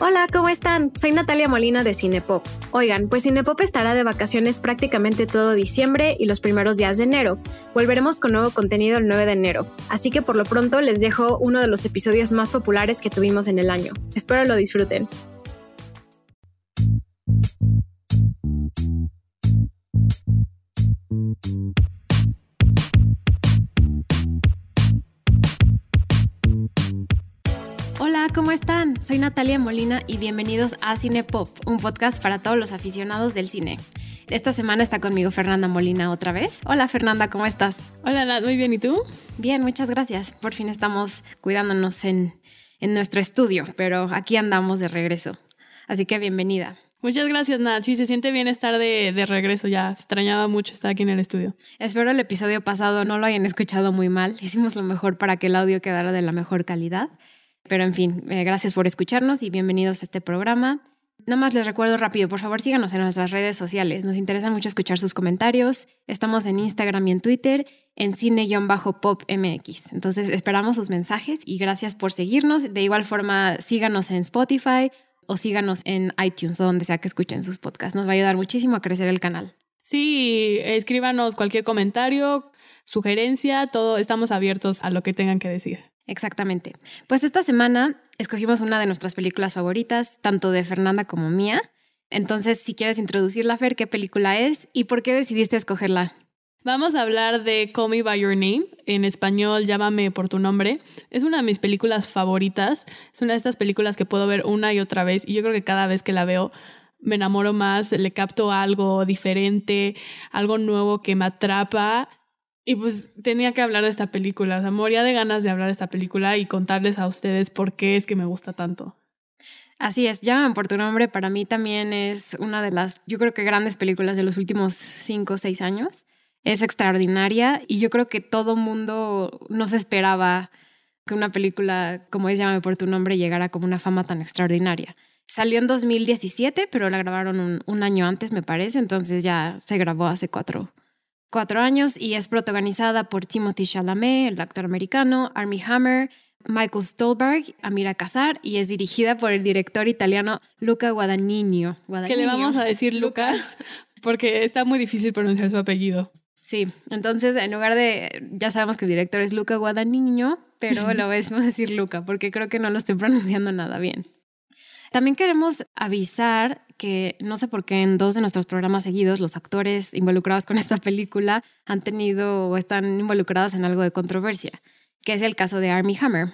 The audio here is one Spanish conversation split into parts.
Hola, ¿cómo están? Soy Natalia Molina de Cinepop. Oigan, pues Cinepop estará de vacaciones prácticamente todo diciembre y los primeros días de enero. Volveremos con nuevo contenido el 9 de enero, así que por lo pronto les dejo uno de los episodios más populares que tuvimos en el año. Espero lo disfruten. Hola, ¿cómo están? Soy Natalia Molina y bienvenidos a Cine Pop, un podcast para todos los aficionados del cine. Esta semana está conmigo Fernanda Molina otra vez. Hola Fernanda, ¿cómo estás? Hola Nat, muy bien, ¿y tú? Bien, muchas gracias. Por fin estamos cuidándonos en, en nuestro estudio, pero aquí andamos de regreso. Así que bienvenida. Muchas gracias, Nat. Sí, se siente bien estar de, de, regreso ya. Extrañaba mucho estar aquí en el estudio. Espero el episodio pasado no lo hayan escuchado muy mal. Hicimos lo mejor para que el audio quedara de la mejor calidad. Pero en fin, eh, gracias por escucharnos y bienvenidos a este programa. Nada más les recuerdo rápido, por favor síganos en nuestras redes sociales. Nos interesa mucho escuchar sus comentarios. Estamos en Instagram y en Twitter en cine-popmx. Entonces esperamos sus mensajes y gracias por seguirnos. De igual forma, síganos en Spotify o síganos en iTunes o donde sea que escuchen sus podcasts. Nos va a ayudar muchísimo a crecer el canal. Sí, escríbanos cualquier comentario, sugerencia, todo, estamos abiertos a lo que tengan que decir. Exactamente. Pues esta semana escogimos una de nuestras películas favoritas, tanto de Fernanda como mía. Entonces, si quieres introducirla, Fer, ¿qué película es y por qué decidiste escogerla? Vamos a hablar de Call Me By Your Name, en español Llámame por tu nombre. Es una de mis películas favoritas. Es una de estas películas que puedo ver una y otra vez y yo creo que cada vez que la veo me enamoro más, le capto algo diferente, algo nuevo que me atrapa y pues tenía que hablar de esta película. O sea, moría de ganas de hablar de esta película y contarles a ustedes por qué es que me gusta tanto. Así es, Llaman por tu nombre para mí también es una de las, yo creo que grandes películas de los últimos cinco o seis años. Es extraordinaria y yo creo que todo mundo no se esperaba que una película como es Llámame por tu nombre llegara como una fama tan extraordinaria. Salió en 2017, pero la grabaron un, un año antes, me parece, entonces ya se grabó hace cuatro, cuatro años y es protagonizada por Timothy Chalamet, el actor americano, Armie Hammer, Michael Stolberg, Amira Casar y es dirigida por el director italiano Luca Guadagnino. Que le vamos a decir Lucas porque está muy difícil pronunciar su apellido. Sí, entonces en lugar de, ya sabemos que el director es Luca Guadagnino, pero lo vamos a decir Luca porque creo que no lo estoy pronunciando nada bien. También queremos avisar que no sé por qué en dos de nuestros programas seguidos los actores involucrados con esta película han tenido o están involucrados en algo de controversia, que es el caso de Armie Hammer.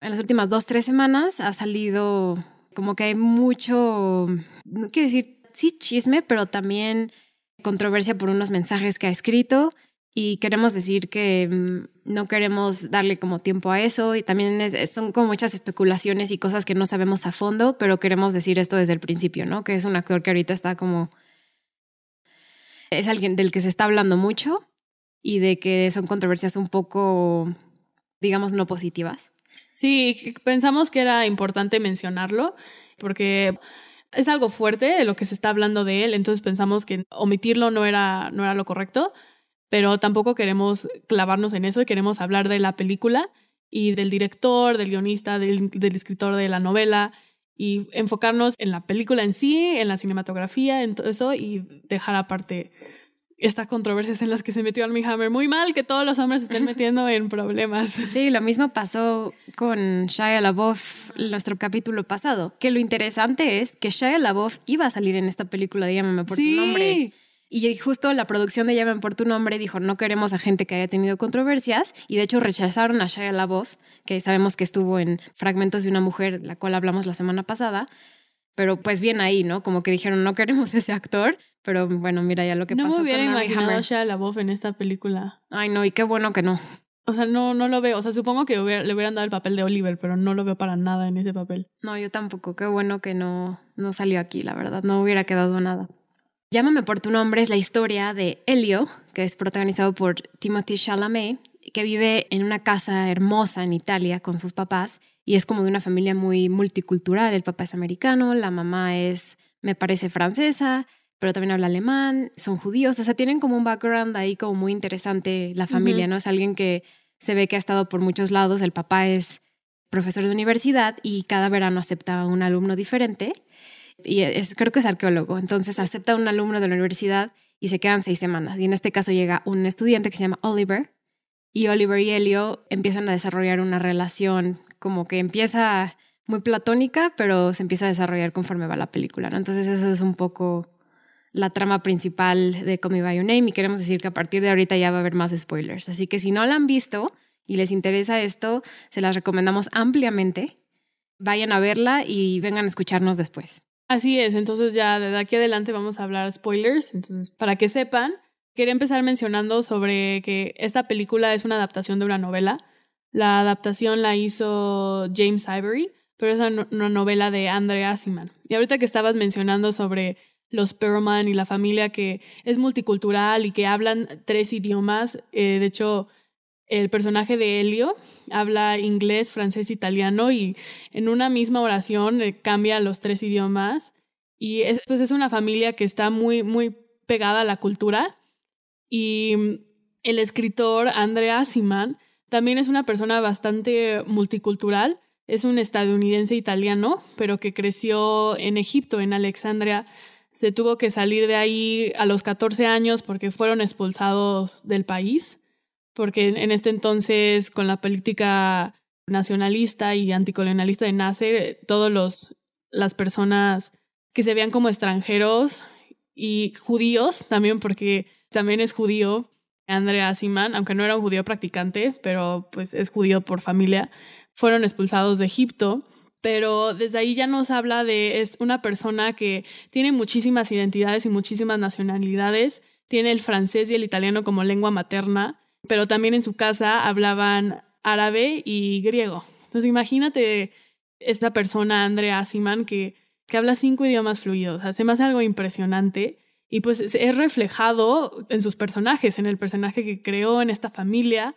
En las últimas dos, tres semanas ha salido como que hay mucho, no quiero decir, sí chisme, pero también controversia por unos mensajes que ha escrito y queremos decir que mm, no queremos darle como tiempo a eso y también son como muchas especulaciones y cosas que no sabemos a fondo, pero queremos decir esto desde el principio, ¿no? Que es un actor que ahorita está como... Es alguien del que se está hablando mucho y de que son controversias un poco, digamos, no positivas. Sí, pensamos que era importante mencionarlo porque es algo fuerte de lo que se está hablando de él, entonces pensamos que omitirlo no era, no era lo correcto pero tampoco queremos clavarnos en eso y queremos hablar de la película y del director, del guionista, del, del, escritor de la novela y enfocarnos en la película en sí, en la cinematografía, en todo eso y dejar aparte estas controversias en las que se metió Armie Hammer. Muy mal que todos los hombres se estén metiendo en problemas. Sí, lo mismo pasó con Shia LaBeouf nuestro capítulo pasado, que lo interesante es que Shia LaBeouf iba a salir en esta película Llámame por tu nombre. Y justo la producción de Llamen por tu nombre dijo, no queremos a gente que haya tenido controversias. Y de hecho rechazaron a Shia LaBeouf, que sabemos que estuvo en Fragmentos de una mujer, la cual hablamos la semana pasada. Pero pues bien ahí, ¿no? Como que dijeron, no queremos ese actor. Pero bueno, mira ya lo que no pasó. No me hubiera imaginado a Shia LaBeouf en esta película. Ay, no, y qué bueno que no. O sea, no, no lo veo. O sea, supongo que le hubieran dado el papel de Oliver, pero no lo veo para nada en ese papel. No, yo tampoco. Qué bueno que no, no salió aquí, la verdad. No hubiera quedado nada. Llámame por tu nombre es la historia de Elio, que es protagonizado por Timothy Chalamet, que vive en una casa hermosa en Italia con sus papás y es como de una familia muy multicultural. El papá es americano, la mamá es, me parece, francesa, pero también habla alemán, son judíos, o sea, tienen como un background ahí como muy interesante la familia, ¿no? Es alguien que se ve que ha estado por muchos lados, el papá es profesor de universidad y cada verano acepta a un alumno diferente. Y es, creo que es arqueólogo. Entonces acepta a un alumno de la universidad y se quedan seis semanas. Y en este caso llega un estudiante que se llama Oliver. Y Oliver y Helio empiezan a desarrollar una relación como que empieza muy platónica, pero se empieza a desarrollar conforme va la película. Entonces eso es un poco la trama principal de Call Me By Your Name y queremos decir que a partir de ahorita ya va a haber más spoilers. Así que si no la han visto y les interesa esto, se las recomendamos ampliamente. Vayan a verla y vengan a escucharnos después. Así es, entonces ya de aquí adelante vamos a hablar spoilers, entonces para que sepan, quería empezar mencionando sobre que esta película es una adaptación de una novela. La adaptación la hizo James Ivory, pero es una novela de Andre Asiman. Y ahorita que estabas mencionando sobre los Perlman y la familia que es multicultural y que hablan tres idiomas. Eh, de hecho, el personaje de Helio habla inglés, francés, italiano y en una misma oración cambia los tres idiomas. Y es, pues es una familia que está muy, muy pegada a la cultura. Y el escritor Andrea Siman también es una persona bastante multicultural. Es un estadounidense italiano, pero que creció en Egipto, en Alexandria, se tuvo que salir de ahí a los 14 años porque fueron expulsados del país, porque en este entonces con la política nacionalista y anticolonialista de Nasser, todos los las personas que se veían como extranjeros y judíos también porque también es judío Andrea Siman, aunque no era un judío practicante, pero pues es judío por familia, fueron expulsados de Egipto. Pero desde ahí ya nos habla de es una persona que tiene muchísimas identidades y muchísimas nacionalidades, tiene el francés y el italiano como lengua materna, pero también en su casa hablaban árabe y griego. Entonces imagínate esta persona, Andrea Asiman, que, que habla cinco idiomas fluidos, hace más algo impresionante y pues es reflejado en sus personajes, en el personaje que creó, en esta familia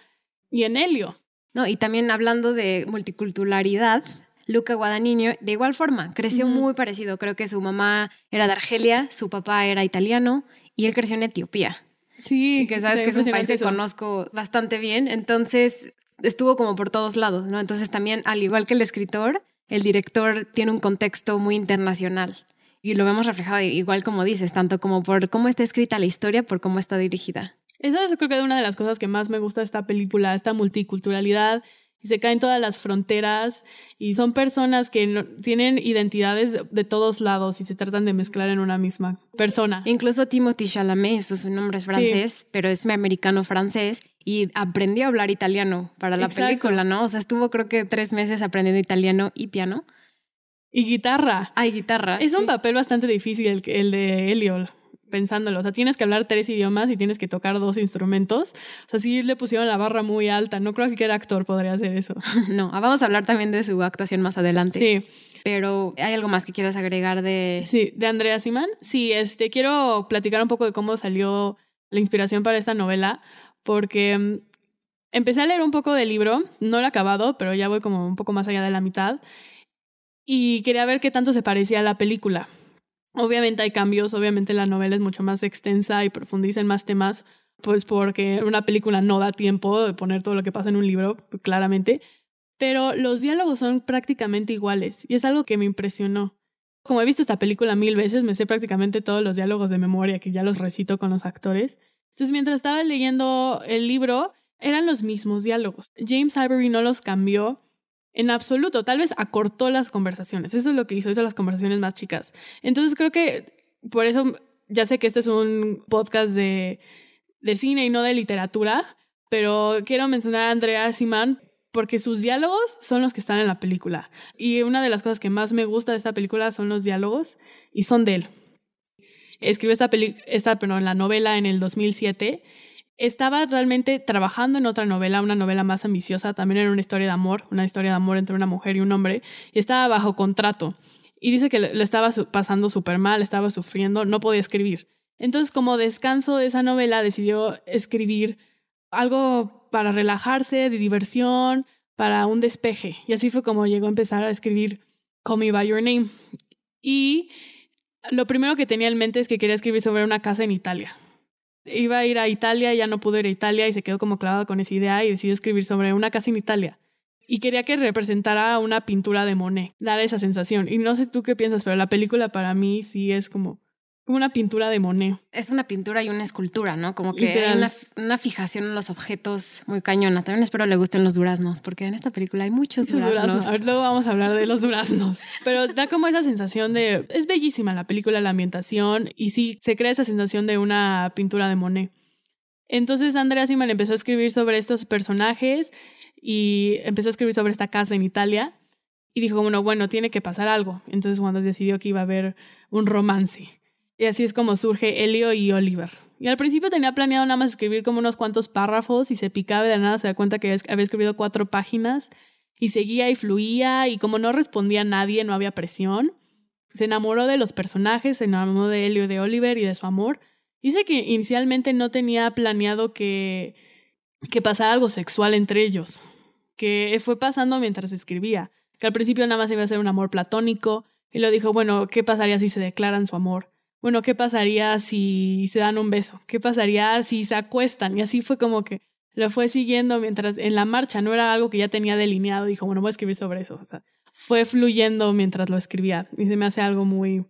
y en Helio. No, y también hablando de multiculturalidad, Luca Guadagnino, de igual forma, creció muy parecido. Creo que su mamá era de Argelia, su papá era italiano y él creció en Etiopía. Sí. Que sabes que es un país que conozco bastante bien. Entonces estuvo como por todos lados, ¿no? Entonces también, al igual que el escritor, el director tiene un contexto muy internacional. Y lo vemos reflejado igual como dices, tanto como por cómo está escrita la historia, por cómo está dirigida. Eso, eso creo que es una de las cosas que más me gusta de esta película, esta multiculturalidad y se caen todas las fronteras y son personas que no, tienen identidades de, todos lados y se tratan de mezclar en una misma persona. Incluso Timothy Chalamet, su nombre es francés, pero es americano francés y aprendió a hablar italiano para la película, ¿no? O sea, estuvo creo que tres meses aprendiendo italiano y piano. Y guitarra. Ay, guitarra. Es un papel bastante difícil el, el de Eliol pensándolo. O sea, tienes que hablar tres idiomas y tienes que tocar dos instrumentos. O sea, sí le pusieron la barra muy alta. No creo que era actor podría hacer eso. No, vamos a hablar también de su actuación más adelante. Sí. Pero ¿hay algo más que quieras agregar de...? Sí, de Andrea Simán. Sí, este, quiero platicar un poco de cómo salió la inspiración para esta novela, porque mm, empecé a leer un poco del libro, no lo he acabado, pero ya voy como un poco más allá de la mitad, y quería ver qué tanto se parecía a la película. Obviamente hay cambios, obviamente la novela es mucho más extensa y profundiza en más temas, pues porque una película no da tiempo de poner todo lo que pasa en un libro, claramente, pero los diálogos son prácticamente iguales y es algo que me impresionó. Como he visto esta película mil veces, me sé prácticamente todos los diálogos de memoria que ya los recito con los actores. Entonces, mientras estaba leyendo el libro, eran los mismos diálogos. James Ivory no los cambió en absoluto. Tal vez acortó las conversaciones. Eso es lo que hizo, hizo las conversaciones más chicas. Entonces creo que por eso ya sé que este es un podcast de, de cine y no de literatura, pero quiero mencionar a Andrea Simán porque sus diálogos son los que están en la película. Y una de las cosas que más me gusta de esta película son los diálogos y son de él. Escribió esta, esta perdón, la novela en el 2007 estaba realmente trabajando en otra novela, una novela más ambiciosa, también era una historia de amor, una historia de amor entre una mujer y un hombre, y estaba bajo contrato. Y dice que le estaba pasando súper mal, estaba sufriendo, no podía escribir. Entonces, como descanso de esa novela, decidió escribir algo para relajarse, de diversión, para un despeje. Y así fue como llegó a empezar a escribir Call Me By Your Name. Y lo primero que tenía en mente es que quería escribir sobre una casa en Italia iba a ir a Italia, ya no pudo ir a Italia y se quedó como clavado con esa idea y decidió escribir sobre una casa en Italia. y quería que representara una pintura de Monet, dar esa sensación. Y no sé tú qué piensas, pero la película para mí sí es como una pintura de Monet. Es una pintura y una escultura, ¿no? Como que hay una, fijación en los objetos muy cañona. También espero le gusten los duraznos, porque en esta película hay muchos duraznos. A ver, luego vamos a hablar de los duraznos. Pero da como esa sensación de... Es bellísima la película, la ambientación, y sí, se crea esa sensación de una pintura de Monet. Entonces Andrea Simal empezó a escribir sobre estos personajes y empezó a escribir sobre esta casa en Italia y dijo, bueno, bueno, tiene que pasar algo. Entonces cuando decidió que iba a haber un romance. Y así es como surge Elio y Oliver. Y al principio tenía planeado nada más escribir como unos cuantos párrafos y se picaba de nada se da cuenta que había escrito cuatro páginas y seguía y fluía y como no respondía a nadie, no había presión. Se enamoró de los personajes, se enamoró de Elio y de Oliver y de su amor. Dice que inicialmente no tenía planeado que, que pasara algo sexual entre ellos, que fue pasando mientras escribía, que al principio nada más iba a ser un amor platónico y lo dijo, bueno, ¿qué pasaría si se declaran su amor? Bueno, ¿qué pasaría si se dan un beso? ¿Qué pasaría si se acuestan? Y así fue como que lo fue siguiendo mientras en la marcha, no era algo que ya tenía delineado, dijo, bueno, voy a escribir sobre eso. O sea, fue fluyendo mientras lo escribía y se me hace algo muy,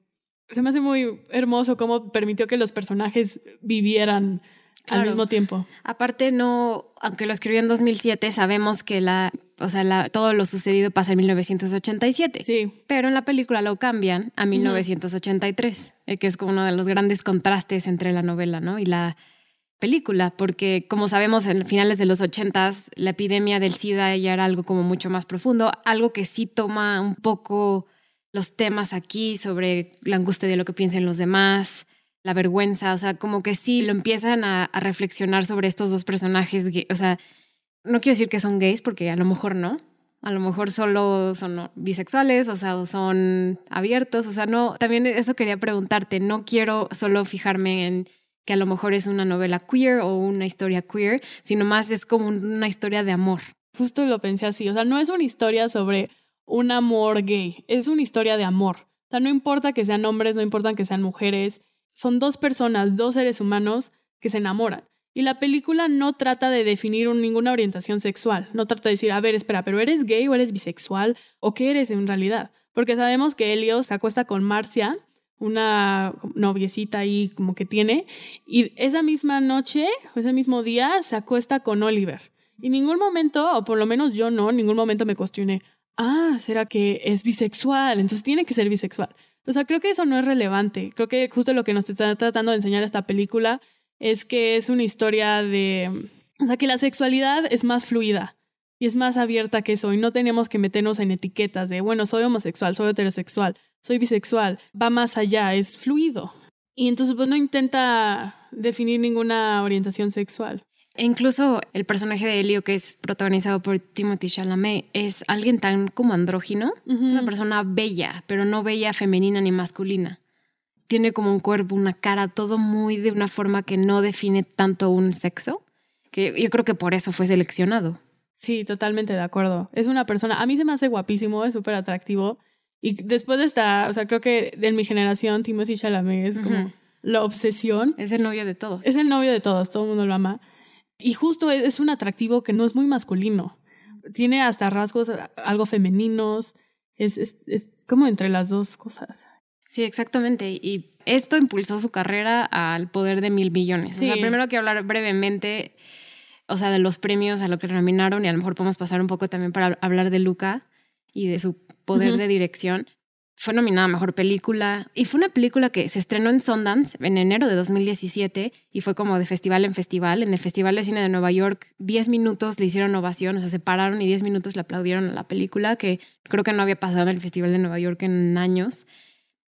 se me hace muy hermoso cómo permitió que los personajes vivieran al mismo tiempo. Aparte, no, aunque lo escribió en 2007, sabemos que la, o sea, todo lo sucedido pasa en 1987. Sí. Pero en la película lo cambian a 1983, eh, que es como uno de los grandes contrastes entre la novela, ¿no? Y la película, porque como sabemos, en finales de los 80 la epidemia del SIDA ya era algo como mucho más profundo, algo que sí toma un poco los temas aquí sobre la angustia de lo que piensen los demás, la vergüenza, o sea, como que sí lo empiezan a, reflexionar sobre estos dos personajes, o sea, no quiero decir que son gays porque a lo mejor no, a lo mejor solo son bisexuales, o sea, o son abiertos, o sea, no, también eso quería preguntarte, no quiero solo fijarme en que a lo mejor es una novela queer o una historia queer, sino más es como una historia de amor. Justo lo pensé así, o sea, no es una historia sobre un amor gay, es una historia de amor. O sea, no importa que sean hombres, no importa que sean mujeres, son dos personas, dos seres humanos que se enamoran. Y la película no trata de definir ninguna orientación sexual, no trata de decir, a ver, espera, pero eres gay o eres bisexual o qué eres en realidad. Porque sabemos que Helio se acuesta con Marcia, una noviecita ahí como que tiene, y esa misma noche, ese mismo día, se acuesta con Oliver. Y en ningún momento, o por lo menos yo no, en ningún momento me cuestioné, ah, ¿será que es bisexual? Entonces tiene que ser bisexual. O sea, creo que eso no es relevante. Creo que justo lo que nos está tratando de enseñar esta película es que es una historia de... O sea, que la sexualidad es más fluida y es más abierta que eso y no tenemos que meternos en etiquetas de, bueno, soy homosexual, soy heterosexual, soy bisexual. Va más allá, es fluido. Y entonces pues no intenta definir ninguna orientación sexual. E incluso el personaje de Elio, que es protagonizado por Timothy Chalamet, es alguien tan como andrógino. Es una persona bella, pero no bella femenina ni masculina. Tiene como un cuerpo, una cara, todo muy de una forma que no define tanto un sexo, que yo creo que por eso fue seleccionado. Sí, totalmente de acuerdo. Es una persona, a mí se me hace guapísimo, es súper atractivo. Y después de esta, o sea, creo que de mi generación, Timothy Chalamet es como la obsesión. Es el novio de todos. Es el novio de todos, todo el mundo lo ama. Y justo es, un atractivo que no es muy masculino. Tiene hasta rasgos algo femeninos. Es, es, es como entre las dos cosas. Sí, exactamente. Y esto impulsó su carrera al poder de mil millones. O sea, primero quiero hablar brevemente, o sea, de los premios a lo que nominaron y a lo mejor podemos pasar un poco también para hablar de Luca y de su poder de dirección fue nominada a Mejor Película y fue una película que se estrenó en Sundance en enero de 2017 y fue como de festival en festival. En el Festival de Cine de Nueva York, 10 minutos le hicieron ovación, o sea, se pararon y 10 minutos le aplaudieron a la película, que creo que no había pasado en el Festival de Nueva York en años.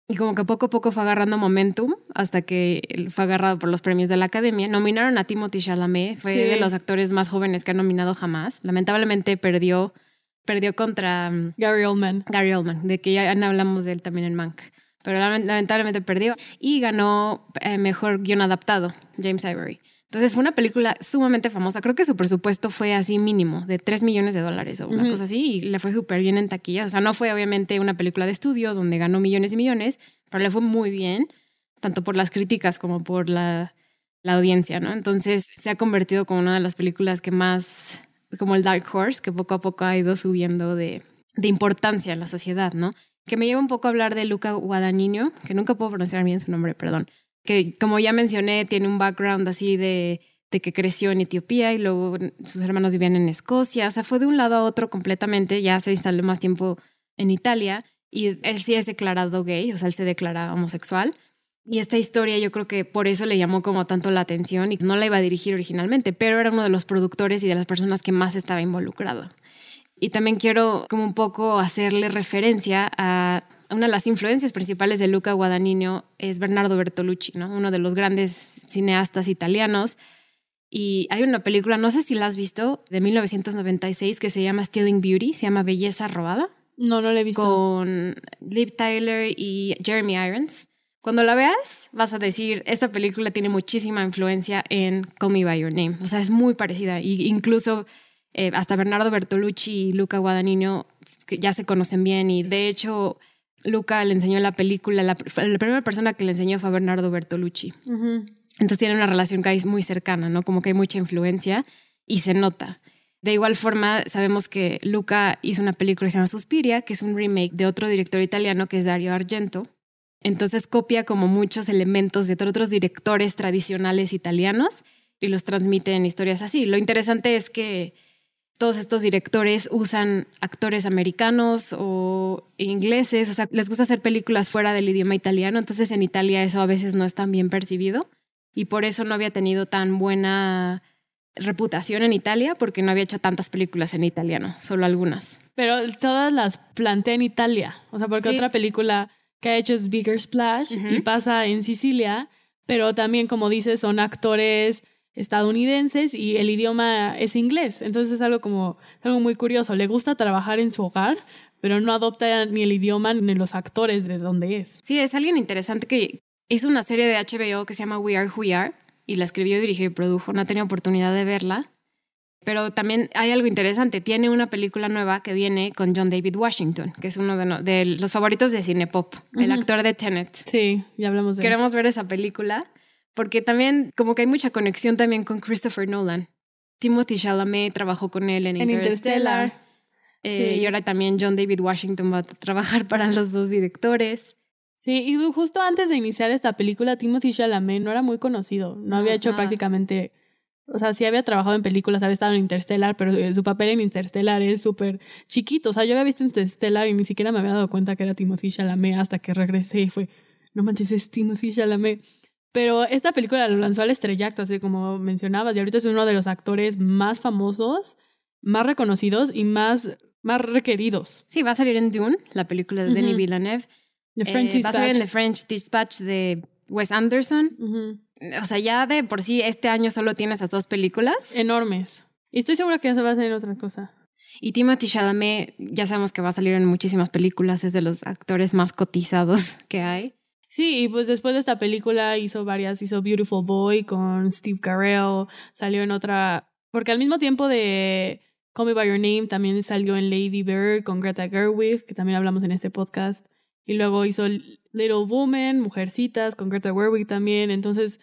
Y como que poco a poco fue agarrando momentum hasta que fue agarrado por los premios de la Academia. Nominaron a Timothy Chalamet, fue de los actores más jóvenes que han nominado jamás. Lamentablemente perdió perdió contra mm, Gary Oldman. Gary Oldman, de que ya hablamos de él también en Mank. Pero lamentablemente perdió y ganó eh, mejor guion adaptado, James Ivory. Entonces fue una película sumamente famosa. Creo que su presupuesto fue así mínimo, de 3 millones de dólares o una cosa así, y le fue súper bien en taquilla. O sea, no fue obviamente una película de estudio donde ganó millones y millones, pero le fue muy bien, tanto por las críticas como por la, la audiencia, ¿no? Entonces se ha convertido como una de las películas que más como el Dark Horse, que poco a poco ha ido subiendo de, de importancia en la sociedad, ¿no? Que me lleva un poco a hablar de Luca Guadagnino, que nunca puedo pronunciar bien su nombre, perdón. Que como ya mencioné, tiene un background así de, de que creció en Etiopía y luego sus hermanos vivían en Escocia. O sea, fue de un lado a otro completamente. Ya se instaló más tiempo en Italia y él sí es declarado gay, o sea, él se declara homosexual. Y esta historia yo creo que por eso le llamó como tanto la atención y no la iba a dirigir originalmente, pero era uno de los productores y de las personas que más estaba involucrado. Y también quiero como un poco hacerle referencia a una de las influencias principales de Luca Guadagnino es Bernardo Bertolucci, ¿no? uno de los grandes cineastas italianos. Y hay una película, no sé si la has visto, de 1996 que se llama Stealing Beauty, se llama Belleza Robada. No, no la he visto. Con Liv Tyler y Jeremy Irons. Cuando la veas, vas a decir, esta película tiene muchísima influencia en Call Me By Your Name. O sea, es muy parecida. Y incluso eh, hasta Bernardo Bertolucci y Luca Guadagnino ya se conocen bien. Y de hecho, Luca le enseñó la película, la, primera persona que le enseñó fue Bernardo Bertolucci. Entonces tiene una relación que es muy cercana, ¿no? Como que hay mucha influencia y se nota. De igual forma, sabemos que Luca hizo una película que se llama Suspiria, que es un remake de otro director italiano que es Dario Argento. Entonces copia como muchos elementos de otros directores tradicionales italianos y los transmite en historias así. Lo interesante es que todos estos directores usan actores americanos o ingleses, o sea, les gusta hacer películas fuera del idioma italiano, entonces en Italia eso a veces no es tan bien percibido y por eso no había tenido tan buena reputación en Italia porque no había hecho tantas películas en italiano, solo algunas. Pero todas las plantea en Italia, o sea, porque otra película que ha hecho es Bigger Splash y pasa en Sicilia, pero también, como dices, son actores estadounidenses y el idioma es inglés. Entonces es algo como algo muy curioso. Le gusta trabajar en su hogar, pero no adopta ni el idioma ni los actores de donde es. Sí, es alguien interesante que hizo una serie de HBO que se llama We Are Who We Are y la escribió, dirigió y produjo. No tenía oportunidad de verla, pero también hay algo interesante. Tiene una película nueva que viene con John David Washington, que es uno de, los favoritos de cine pop, el actor de Tenet. Sí, ya hablamos de Queremos ver esa película porque también como que hay mucha conexión también con Christopher Nolan. Timothy Chalamet trabajó con él en, Interstellar. Eh, y ahora también John David Washington va a trabajar para los dos directores. Sí, y justo antes de iniciar esta película, Timothy Chalamet no era muy conocido. No había hecho prácticamente o sea, sí había trabajado en películas, había estado en Interstellar, pero eh, su papel en Interstellar es súper chiquito. O sea, yo había visto Interstellar y ni siquiera me había dado cuenta que era Timothy Chalamet hasta que regresé y fue, no manches, es Timothy Chalamet. Pero esta película lo lanzó al estrellato, así como mencionabas, y ahorita es uno de los actores más famosos, más reconocidos y más, más requeridos. Sí, va a salir en Dune, la película de Denis Villeneuve. The French eh, Va a salir en The French Dispatch de Wes Anderson. O sea, ya de por sí este año solo tiene esas dos películas. Enormes. Y estoy segura que ya se va a hacer otra cosa. Y Timothy Chalamet, ya sabemos que va a salir en muchísimas películas, es de los actores más cotizados que hay. Sí, y pues después de esta película hizo varias, hizo Beautiful Boy con Steve Carell, salió en otra, porque al mismo tiempo de Call Me By Your Name también salió en Lady Bird con Greta Gerwig, que también hablamos en este podcast, y luego hizo Little Woman, Mujercitas, con Greta Gerwig también. Entonces,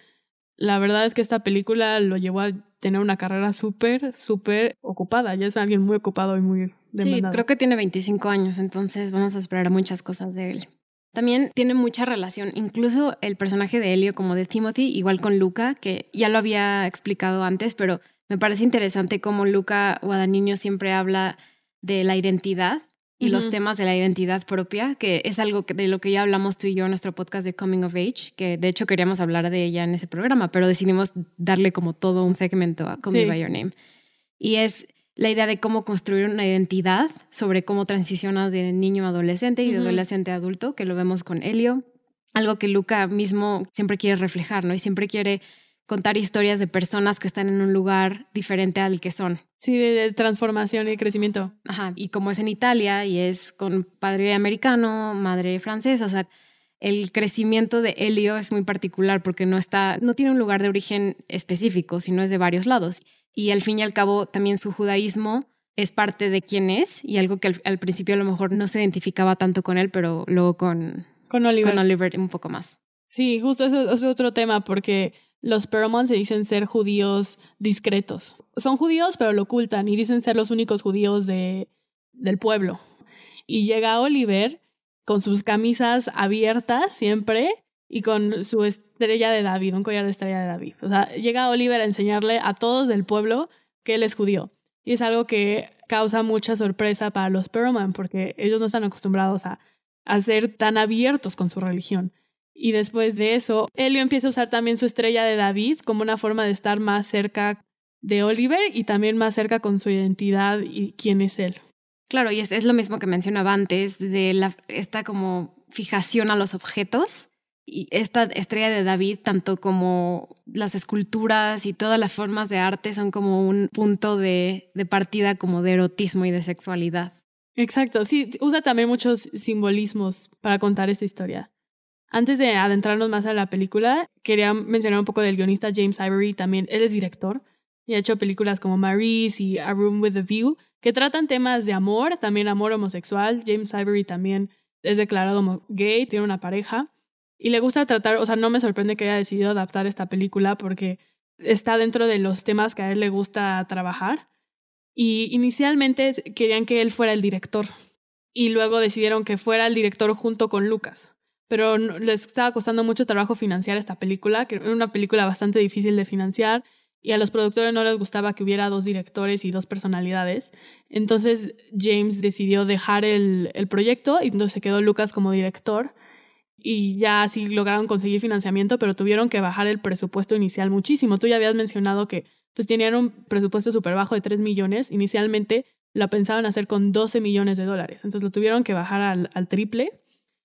la verdad es que esta película lo llevó a tener una carrera súper, súper ocupada. Ya es alguien muy ocupado y muy demandado. Sí, creo que tiene 25 años, entonces vamos a esperar muchas cosas de él. También tiene mucha relación, incluso el personaje de Helio como de Timothy, igual con Luca, que ya lo había explicado antes, pero me parece interesante cómo Luca Guadagnino siempre habla de la identidad y los temas de la identidad propia, que es algo de lo que ya hablamos tú y yo en nuestro podcast de Coming of Age, que de hecho queríamos hablar de ella en ese programa, pero decidimos darle como todo un segmento a Call Me By Your Name. Y es la idea de cómo construir una identidad sobre cómo transicionas de niño a adolescente y de adolescente a adulto, que lo vemos con Helio, algo que Luca mismo siempre quiere reflejar, ¿no? Y siempre quiere contar historias de personas que están en un lugar diferente al que son. Sí, de, transformación y crecimiento. Ajá, y como es en Italia y es con padre americano, madre francesa, o sea, el crecimiento de Helio es muy particular porque no está, no tiene un lugar de origen específico, sino es de varios lados. Y al fin y al cabo también su judaísmo es parte de quién es y algo que al, principio a lo mejor no se identificaba tanto con él, pero luego con, con Oliver. Con Oliver un poco más. Sí, justo eso es otro tema porque los Perlman se dicen ser judíos discretos. Son judíos, pero lo ocultan y dicen ser los únicos judíos de, del pueblo. Y llega Oliver con sus camisas abiertas siempre y con su estrella de David, un collar de estrella de David. O sea, llega Oliver a enseñarle a todos del pueblo que él es judío. Y es algo que causa mucha sorpresa para los Perlman porque ellos no están acostumbrados a, a ser tan abiertos con su religión. Y después de eso, Helio empieza a usar también su estrella de David como una forma de estar más cerca de Oliver y también más cerca con su identidad y quién es él. Claro, y es, es lo mismo que mencionaba antes, de la, esta como fijación a los objetos. Y esta estrella de David, tanto como las esculturas y todas las formas de arte, son como un punto de, de partida como de erotismo y de sexualidad. Exacto, sí, usa también muchos simbolismos para contar esta historia. Antes de adentrarnos más a la película, quería mencionar un poco del guionista James Ivory, también él es director y ha hecho películas como Maurice y A Room with a View, que tratan temas de amor, también amor homosexual. James Ivory también es declarado gay, tiene una pareja y le gusta tratar, o sea, no me sorprende que haya decidido adaptar esta película porque está dentro de los temas que a él le gusta trabajar. Y inicialmente querían que él fuera el director y luego decidieron que fuera el director junto con Lucas pero les estaba costando mucho trabajo financiar esta película, que era una película bastante difícil de financiar y a los productores no les gustaba que hubiera dos directores y dos personalidades. Entonces James decidió dejar el, el proyecto y entonces se quedó Lucas como director y ya así lograron conseguir financiamiento, pero tuvieron que bajar el presupuesto inicial muchísimo. Tú ya habías mencionado que pues tenían un presupuesto súper bajo de 3 millones. Inicialmente la pensaban hacer con 12 millones de dólares. Entonces lo tuvieron que bajar al triple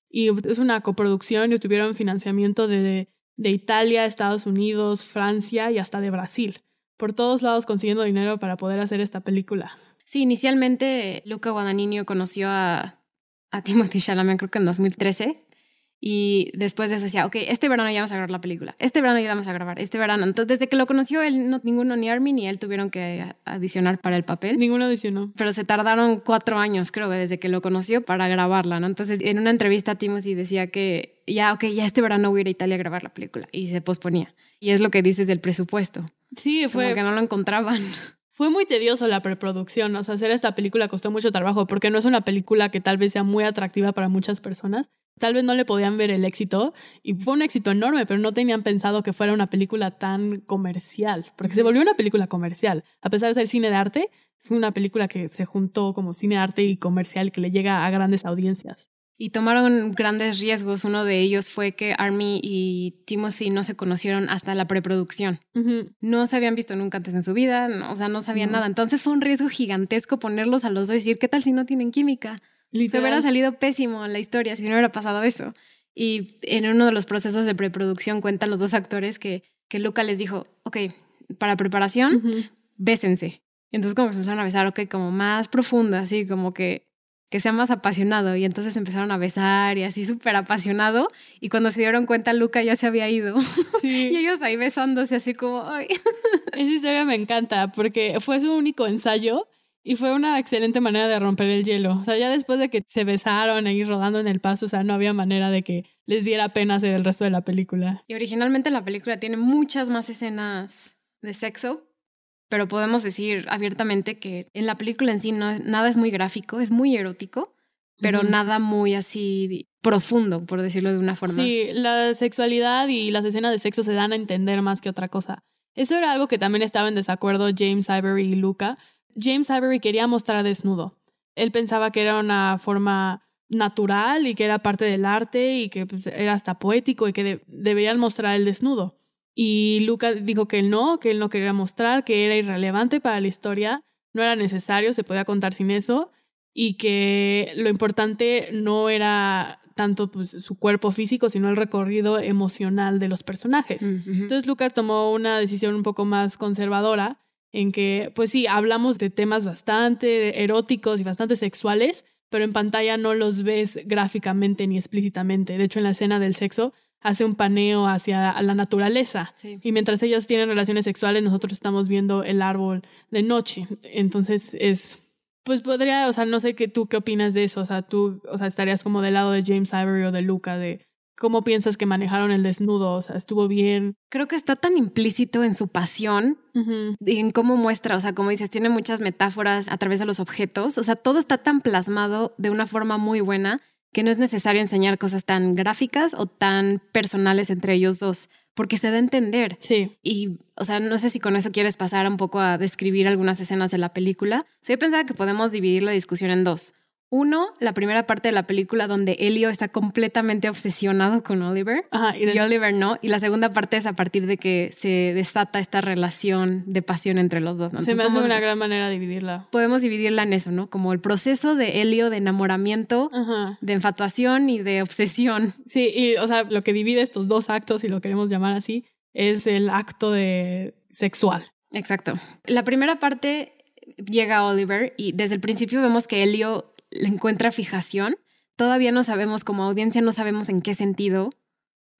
y es una coproducción y tuvieron financiamiento de, de Italia, Estados Unidos, Francia y hasta de Brasil. Por todos lados consiguiendo dinero para poder hacer esta película. Sí, inicialmente Luca Guadagnino conoció a, a Timothy Chalamet creo que en 2013 y después de eso decía, ok, este verano ya vamos a grabar la película, este verano ya vamos a grabar, este verano. Entonces, desde que lo conoció, él, no, ninguno, ni Armin ni él tuvieron que adicionar para el papel. Ninguno adicionó. Pero se tardaron cuatro años, creo, desde que lo conoció para grabarla, ¿no? Entonces, en una entrevista, Timothy decía que ya, ok, ya este verano voy a ir a Italia a grabar la película y se posponía. Y es lo que dices del presupuesto. Sí, fue. Como que no lo encontraban. Fue muy tedioso la preproducción, o sea, hacer esta película costó mucho trabajo porque no es una película que tal vez sea muy atractiva para muchas personas. Tal vez no le podían ver el éxito y fue un éxito enorme, pero no tenían pensado que fuera una película tan comercial, porque se volvió una película comercial. A pesar de ser cine de arte, es una película que se juntó como cine de arte y comercial que le llega a grandes audiencias. Y tomaron grandes riesgos. Uno de ellos fue que Army y Timothy no se conocieron hasta la preproducción. No se habían visto nunca antes en su vida, o sea, no sabían nada. Entonces fue un riesgo gigantesco ponerlos a los dos y decir, ¿qué tal si no tienen química? Se hubiera salido pésimo la historia si no hubiera pasado eso. Y en uno de los procesos de preproducción cuentan los dos actores que, que Luca les dijo, ok, para preparación, bésense. Entonces como se empezaron a besar, ok, como más profundo, así como que que sea más apasionado. Y entonces empezaron a besar y así súper apasionado. Y cuando se dieron cuenta, Luca ya se había ido. y ellos ahí besándose así como, ay. Esa historia me encanta porque fue su único ensayo y fue una excelente manera de romper el hielo. O sea, ya después de que se besaron ahí rodando en el paso, o sea, no había manera de que les diera pena hacer el resto de la película. Y originalmente la película tiene muchas más escenas de sexo, pero podemos decir abiertamente que en la película en sí no, nada es muy gráfico, es muy erótico, pero nada muy así profundo, por decirlo de una forma. Sí, la sexualidad y las escenas de sexo se dan a entender más que otra cosa. Eso era algo que también estaba en desacuerdo James Ivory y Luca. James Ivory quería mostrar desnudo. Él pensaba que era una forma natural y que era parte del arte y que pues, era hasta poético y que deberían mostrar el desnudo. Y Luca dijo que él no, que él no quería mostrar, que era irrelevante para la historia, no era necesario, se podía contar sin eso, y que lo importante no era tanto pues, su cuerpo físico, sino el recorrido emocional de los personajes. Entonces Luca tomó una decisión un poco más conservadora, en que, pues sí, hablamos de temas bastante eróticos y bastante sexuales, pero en pantalla no los ves gráficamente ni explícitamente. De hecho, en la escena del sexo hace un paneo hacia la naturaleza. Y mientras ellos tienen relaciones sexuales, nosotros estamos viendo el árbol de noche. Entonces es, pues podría, o sea, no sé qué tú qué opinas de eso. O sea, tú, o sea, estarías como del lado de James Ivory o de Luca, de ¿Cómo piensas que manejaron el desnudo? O sea, ¿estuvo bien? Creo que está tan implícito en su pasión y en cómo muestra, o sea, como dices, tiene muchas metáforas a través de los objetos, o sea, todo está tan plasmado de una forma muy buena que no es necesario enseñar cosas tan gráficas o tan personales entre ellos dos, porque se da a entender. Sí. Y, o sea, no sé si con eso quieres pasar un poco a describir algunas escenas de la película. O sea, yo pensaba que podemos dividir la discusión en dos. Uno, la primera parte de la película donde Elio está completamente obsesionado con Oliver y, Oliver no. Y la segunda parte es a partir de que se desata esta relación de pasión entre los dos. Se me hace una gran manera dividirla. Podemos dividirla en eso, ¿no? Como el proceso de Elio de enamoramiento, de enfatuación y de obsesión. Sí, y o sea, lo que divide estos dos actos, si lo queremos llamar así, es el acto de sexual. Exacto. La primera parte llega a Oliver y desde el principio vemos que Elio le encuentra fijación. Todavía no sabemos, como audiencia, no sabemos en qué sentido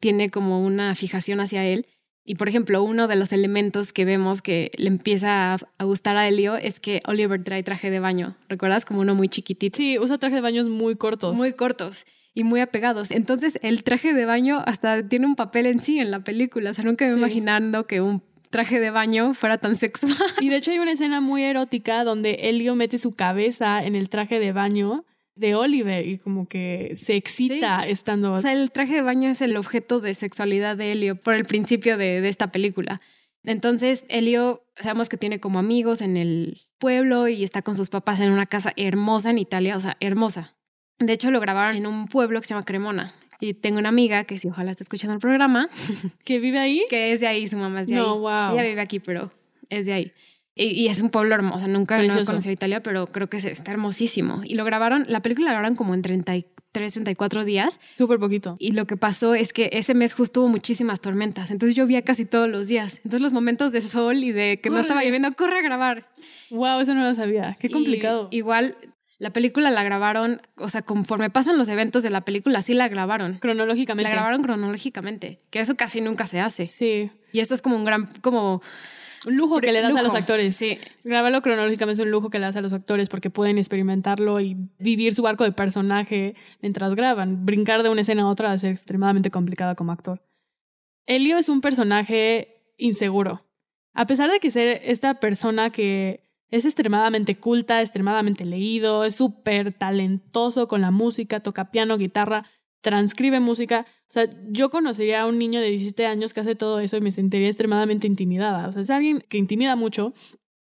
tiene como una fijación hacia él. Y por ejemplo, uno de los elementos que vemos que le empieza a, gustar a Elio es que Oliver trae traje de baño. ¿Recuerdas? Como uno muy chiquitito. Sí, usa traje de baños muy cortos. Muy cortos y muy apegados. Entonces, el traje de baño hasta tiene un papel en sí en la película. O sea, nunca me imaginando que un traje de baño fuera tan sexual. Y de hecho hay una escena muy erótica donde Elio mete su cabeza en el traje de baño de Oliver y como que se excita estando... O sea, el traje de baño es el objeto de sexualidad de Elio por el principio de, de esta película. Entonces, Elio, sabemos que tiene como amigos en el pueblo y está con sus papás en una casa hermosa en Italia, o sea, hermosa. De hecho, lo grabaron en un pueblo que se llama Cremona. Y tengo una amiga que sí, ojalá esté escuchando el programa. ¿Que vive ahí? Que es de ahí, su mamá es de ahí. No, wow. Ella vive aquí, pero es de ahí. Y, es un pueblo hermoso. Nunca he conocido Italia, pero creo que está hermosísimo. Y lo grabaron, la película la grabaron como en 33, 34 días. Súper poquito. Y lo que pasó es que ese mes justo hubo muchísimas tormentas. Entonces llovía casi todos los días. Entonces los momentos de sol y de que no estaba lloviendo, corre a grabar. Wow, eso no lo sabía. Qué complicado. igual la película la grabaron, o sea, conforme pasan los eventos de la película, sí la grabaron. Cronológicamente. La grabaron cronológicamente, que eso casi nunca se hace. Sí. Y esto es como un gran, como... Un lujo que le das a los actores. Sí. Grabarlo cronológicamente es un lujo que le das a los actores porque pueden experimentarlo y vivir su arco de personaje mientras graban. Brincar de una escena a otra va a ser extremadamente complicada como actor. Elio es un personaje inseguro. A pesar de que ser esta persona que es extremadamente culta, extremadamente leído, es súper talentoso con la música, toca piano, guitarra, transcribe música. O sea, yo conocería a un niño de 17 años que hace todo eso y me sentiría extremadamente intimidada. O sea, es alguien que intimida mucho,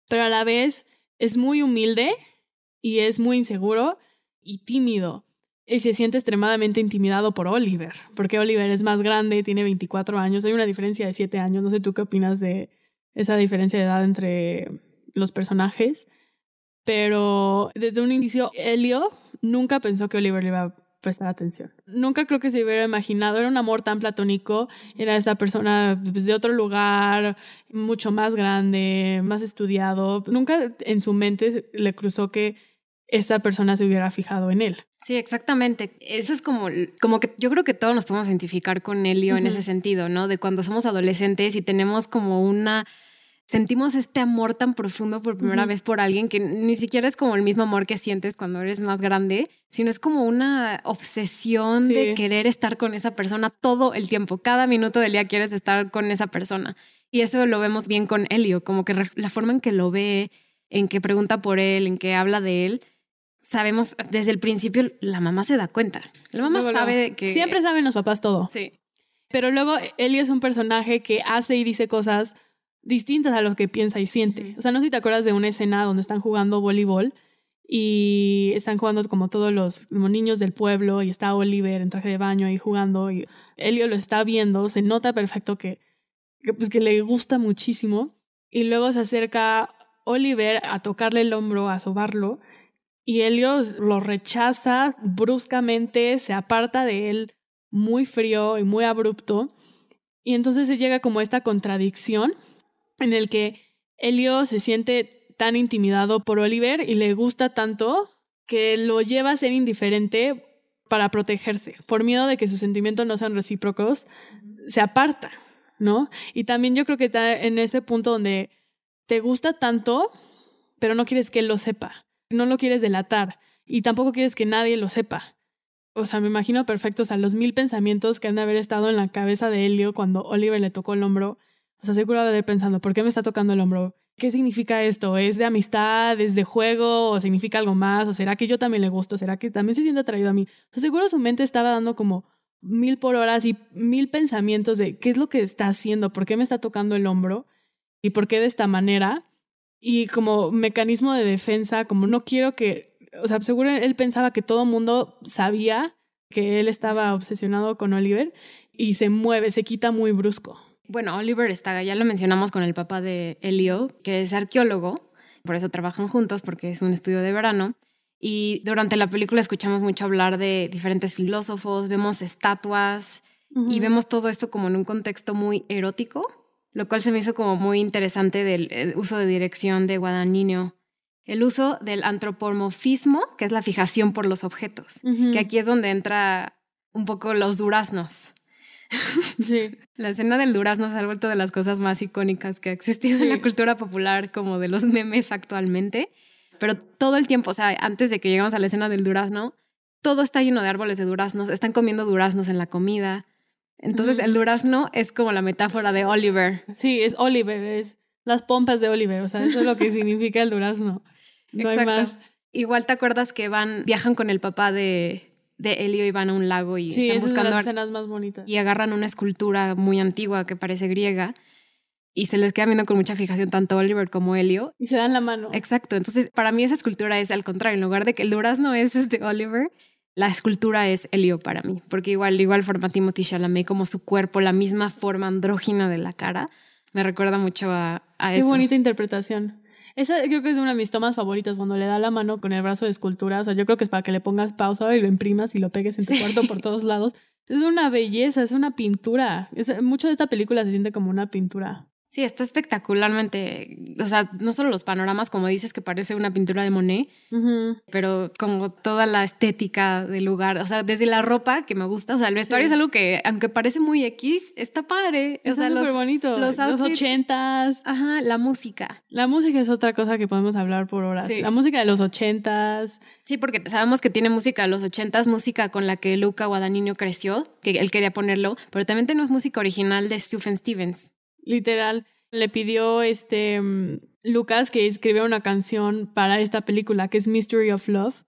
pero a la vez es muy humilde y es muy inseguro y tímido. Y se siente extremadamente intimidado por Oliver, porque Oliver es más grande, tiene 24 años, hay una diferencia de 7 años. No sé tú qué opinas de esa diferencia de edad entre los personajes, pero desde un inicio Elio nunca pensó que Oliver le iba a prestar atención. Nunca creo que se hubiera imaginado, era un amor tan platónico, era esta persona pues, de otro lugar, mucho más grande, más estudiado. Nunca en su mente le cruzó que esa persona se hubiera fijado en él. Sí, exactamente. Eso es como, como que yo creo que todos nos podemos identificar con Elio en ese sentido, ¿no? De cuando somos adolescentes y tenemos como una sentimos este amor tan profundo por primera vez por alguien que ni siquiera es como el mismo amor que sientes cuando eres más grande, sino es como una obsesión de querer estar con esa persona todo el tiempo. Cada minuto del día quieres estar con esa persona. Y eso lo vemos bien con Helio, como que la forma en que lo ve, en que pregunta por él, en que habla de él. Sabemos desde el principio, la mamá se da cuenta. La mamá sabe que. Siempre saben los papás todo. Sí. Pero luego Elio es un personaje que hace y dice cosas distintas a lo que piensa y siente. O sea, no sé si te acuerdas de una escena donde están jugando voleibol y están jugando como todos los niños del pueblo y está Oliver en traje de baño ahí jugando y Elio lo está viendo, se nota perfecto que, pues, que le gusta muchísimo y luego se acerca Oliver a tocarle el hombro, a sobarlo y Elio lo rechaza bruscamente, se aparta de él muy frío y muy abrupto y entonces se llega como esta contradicción en el que Elio se siente tan intimidado por Oliver y le gusta tanto que lo lleva a ser indiferente para protegerse. Por miedo de que sus sentimientos no sean recíprocos, se aparta, ¿no? Y también yo creo que está en ese punto donde te gusta tanto, pero no quieres que él lo sepa. No lo quieres delatar y tampoco quieres que nadie lo sepa. o sea, me imagino perfecto, o sea, los mil pensamientos que han de haber estado en la cabeza de Helio cuando Oliver le tocó el hombro. O sea, de haber pensando, ¿por qué me está tocando el hombro? ¿Qué significa esto? ¿Es de amistad? ¿Es de juego? ¿O significa algo más? ¿O será que yo también le gusto? ¿Será que también se siente atraído a mí? O sea, seguro su mente estaba dando como mil por horas y mil pensamientos de qué es lo que está haciendo, por qué me está tocando el hombro y por qué de esta manera. Y como mecanismo de defensa, como no quiero que o sea, seguro él pensaba que todo mundo sabía que él estaba obsesionado con Oliver y se mueve, se quita muy brusco. Bueno, Oliver está, ya lo mencionamos con el papá de Elio, que es arqueólogo, por eso trabajan juntos porque es un estudio de verano. Y durante la película escuchamos mucho hablar de diferentes filósofos, vemos estatuas y vemos todo esto como en un contexto muy erótico, lo cual se me hizo como muy interesante del eh, uso de dirección de Guadagnino el uso del antropomorfismo, que es la fijación por los objetos, que aquí es donde entra un poco los duraznos. Sí. La escena del durazno se ha vuelto de las cosas más icónicas que ha existido en la cultura popular, como de los memes actualmente. Pero todo el tiempo, o sea, antes de que lleguemos a la escena del durazno, todo está lleno de árboles de duraznos, están comiendo duraznos en la comida. Entonces, el durazno es como la metáfora de Oliver. Sí, es Oliver, es las pompas de Oliver, o sea, eso es lo que significa el durazno. No Hay más. Igual te acuerdas que van, viajan con el papá de, de Helio y van a un lago y sí, están buscando. las escenas más bonitas. Y agarran una escultura muy antigua que parece griega y se les queda viendo con mucha fijación tanto Oliver como Helio. Y se dan la mano. Exacto. Entonces, para mí esa escultura es al contrario. En lugar de que el durazno es este Oliver, la escultura es Helio para mí. Porque igual, igual forma Timothy Chalamet, como su cuerpo, la misma forma andrógina de la cara, me recuerda mucho a, a Qué bonita interpretación. Esa creo que es una de mis tomas favoritas, cuando le da la mano con el brazo de escultura. O sea, yo creo que es para que le pongas pausa y lo imprimas y lo pegues en tu cuarto por todos lados. Es una belleza, es una pintura. Es, mucho de esta película se siente como una pintura. Sí, está espectacularmente, o sea, no solo los panoramas, como dices, que parece una pintura de Monet, pero como toda la estética del lugar, o sea, desde la ropa que me gusta, o sea, el vestuario es algo que, aunque parece muy X, está padre. Está súper bonito. Los, los ochentas. Ajá, la música. La música es otra cosa que podemos hablar por horas. La música de los ochentas. Sí, porque sabemos que tiene música de los ochentas, música con la que Luca Guadagnino creció, que él quería ponerlo, pero también tenemos música original de Stephen Stevens literal, le pidió este mm, Lucas que escribiera una canción para esta película que es Mystery of Love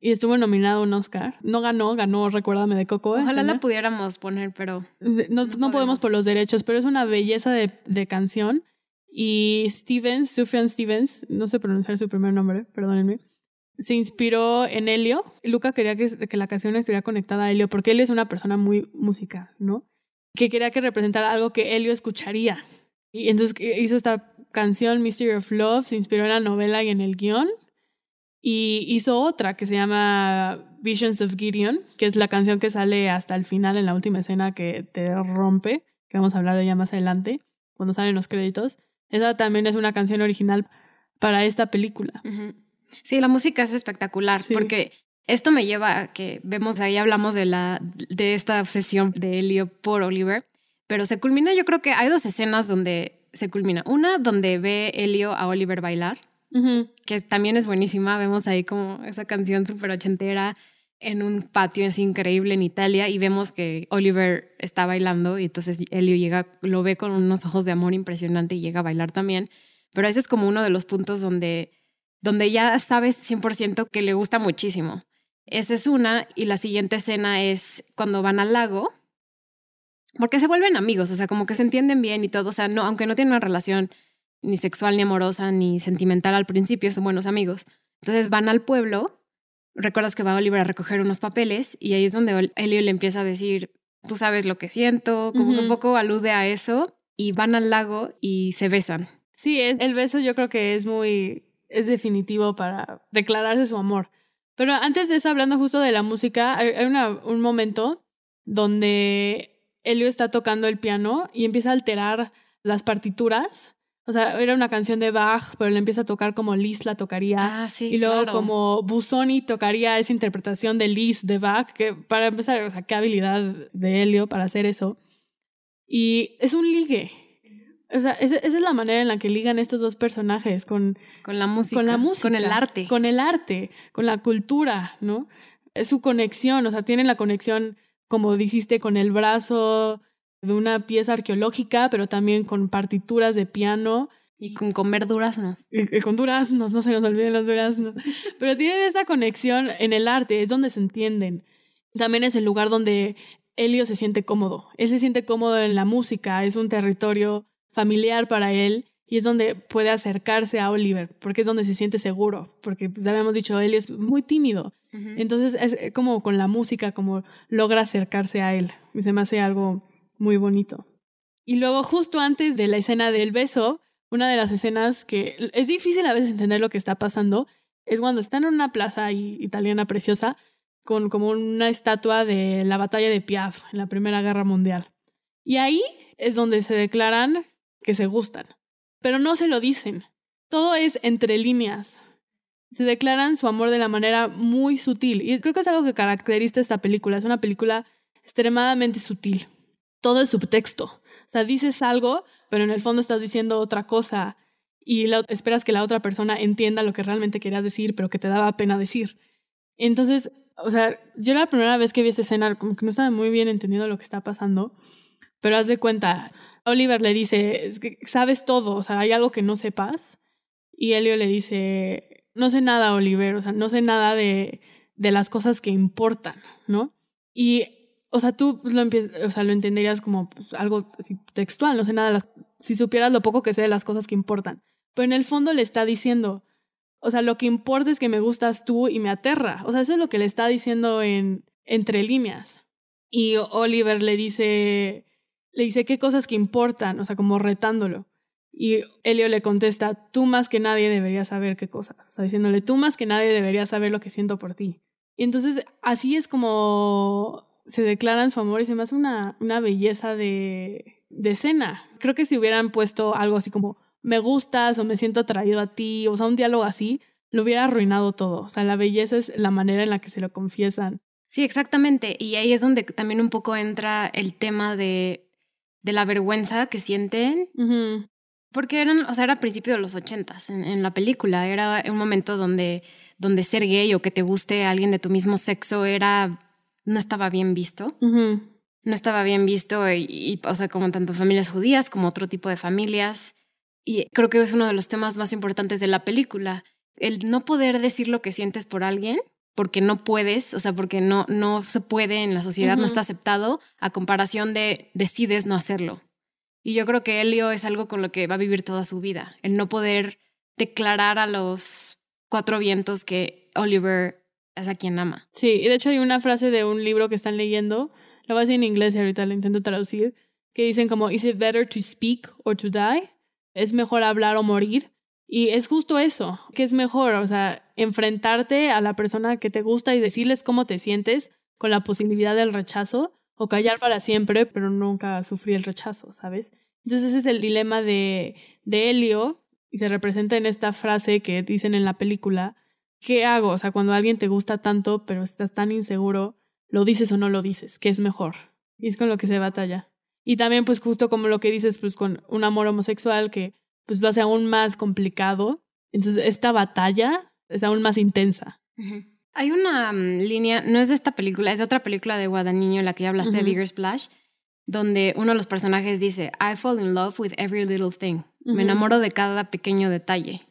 y estuvo nominado a un Oscar. No ganó, ganó Recuérdame de Coco. ¿eh? Ojalá la pudiéramos poner, pero no, no, podemos por los derechos, pero es una belleza de, de canción. Y Stevens, Sufjan Stevens, no sé pronunciar su primer nombre, perdónenme, se inspiró en Helio. Luca quería que, que la canción estuviera conectada a Helio porque Helio es una persona muy música, ¿no? Que quería que representara algo que Elio escucharía. Y entonces hizo esta canción Mystery of Love, se inspiró en la novela y en el guion. Y hizo otra que se llama Visions of Gideon, que es la canción que sale hasta el final en la última escena que te rompe, que vamos a hablar de ella más adelante, cuando salen los créditos. Esa también es una canción original para esta película. Sí, la música es espectacular porque esto me lleva a que vemos ahí hablamos de la de esta obsesión de Elio por Oliver, pero se culmina, yo creo que hay dos escenas donde se culmina. Una donde ve Elio a Oliver bailar, que también es buenísima. Vemos ahí como esa canción súper ochentera en un patio, es increíble en Italia, y vemos que Oliver está bailando y entonces Elio llega, lo ve con unos ojos de amor impresionante y llega a bailar también. Pero ese es como uno de los puntos donde, donde ya sabes 100% que le gusta muchísimo. Esa es una. Y la siguiente escena es cuando van al lago. Porque se vuelven amigos, o sea, como que se entienden bien y todo. O sea, no, aunque no tienen una relación ni sexual, ni amorosa, ni sentimental al principio, son buenos amigos. Entonces van al pueblo. Recuerdas que va Oliver a recoger unos papeles y ahí es donde Elio le empieza a decir, tú sabes lo que siento, como que un poco alude a eso y van al lago y se besan. Sí, el beso yo creo que es muy, es definitivo para declararse su amor. Pero antes de eso, hablando justo de la música, hay, un momento donde Elio está tocando el piano y empieza a alterar las partituras. O sea, era una canción de Bach, pero le empieza a tocar como Liz la tocaría. Ah, sí, y luego como Busoni tocaría esa interpretación de Liz de Bach, que para empezar, o sea, qué habilidad de Helio para hacer eso. Y es un ligue. O sea, esa, es la manera en la que ligan estos dos personajes con, con la música. Con la música. Con el arte. Con el arte, con la cultura, ¿no? es su conexión, o sea, tienen la conexión, como dijiste, con el brazo de una pieza arqueológica, pero también con partituras de piano. Y con comer duraznos. Y, con duraznos, no se nos olviden los duraznos. Pero tienen esa conexión en el arte, es donde se entienden. También es el lugar donde Elio se siente cómodo. Él se siente cómodo en la música, es un territorio familiar para él y es donde puede acercarse a Oliver, porque es donde se siente seguro, porque pues, ya habíamos dicho, Elio es muy tímido. Entonces es como con la música, como logra acercarse a él. Y se me hace algo muy bonito. Y luego justo antes de la escena del beso, una de las escenas que es difícil a veces entender lo que está pasando, es cuando están en una plaza italiana preciosa con como una estatua de la batalla de Piaf en la Primera Guerra Mundial. Y ahí es donde se declaran que se gustan, pero no se lo dicen. Todo es entre líneas. Se declaran su amor de la manera muy sutil. Y creo que es algo que caracteriza esta película. Es una película extremadamente sutil todo el subtexto. O sea, dices algo, pero en el fondo estás diciendo otra cosa y esperas que la otra persona entienda lo que realmente querías decir, pero que te daba pena decir. Entonces, o sea, yo la primera vez que vi esa escena, como que no estaba muy bien entendiendo lo que está pasando, pero haz de cuenta, Oliver le dice, sabes todo, o sea, hay algo que no sepas, y Elio le dice, no sé nada, Oliver, o sea, no sé nada de, de las cosas que importan, ¿no? Y o sea, tú lo, o sea, lo entenderías como pues, algo textual, no sé nada, si supieras lo poco que sé de las cosas que importan. Pero en el fondo le está diciendo, o sea, lo que importa es que me gustas tú y me aterra. O sea, eso es lo que le está diciendo en entre líneas. Y Oliver le dice, le dice qué cosas que importan, o sea, como retándolo. Y Elio le contesta, tú más que nadie deberías saber qué cosas. O sea, diciéndole, tú más que nadie deberías saber lo que siento por ti. Y entonces así es como se declaran su amor y se hace una, una belleza de, de escena. Creo que si hubieran puesto algo así como me gustas o me siento atraído a ti, o sea, un diálogo así, lo hubiera arruinado todo. O sea, la belleza es la manera en la que se lo confiesan. Sí, exactamente. Y ahí es donde también un poco entra el tema de, de la vergüenza que sienten. Porque eran, o sea, era a principios de los ochentas en, en, la película. Era un momento donde, donde ser gay o que te guste alguien de tu mismo sexo era no estaba bien visto. No estaba bien visto, y, o sea, como tanto familias judías como otro tipo de familias. Y creo que es uno de los temas más importantes de la película. El no poder decir lo que sientes por alguien, porque no puedes, o sea, porque no, no se puede en la sociedad, no está aceptado, a comparación de decides no hacerlo. Y yo creo que Elio es algo con lo que va a vivir toda su vida, el no poder declarar a los cuatro vientos que Oliver es a quien ama. Sí, y de hecho hay una frase de un libro que están leyendo, la voy a decir en inglés y ahorita la intento traducir, que dicen como, ¿Is it better to speak or to die? ¿Es mejor hablar o morir? Y es justo eso, que es mejor, o sea, enfrentarte a la persona que te gusta y decirles cómo te sientes con la posibilidad del rechazo o callar para siempre, pero nunca sufrir el rechazo, ¿sabes? Entonces ese es el dilema de, de Helio y se representa en esta frase que dicen en la película, ¿qué hago? O sea, cuando alguien te gusta tanto, pero estás tan inseguro, ¿lo dices o no lo dices? ¿Qué es mejor? Y es con lo que se batalla. Y también, pues justo como lo que dices, pues con un amor homosexual que pues lo hace aún más complicado. Entonces, esta batalla es aún más intensa. Hay una mm, línea, no es de esta película, es de otra película de Guadagnino, en la que ya hablaste de Bigger Splash, donde uno de los personajes dice, I fall in love with every little thing. Me enamoro de cada pequeño detalle.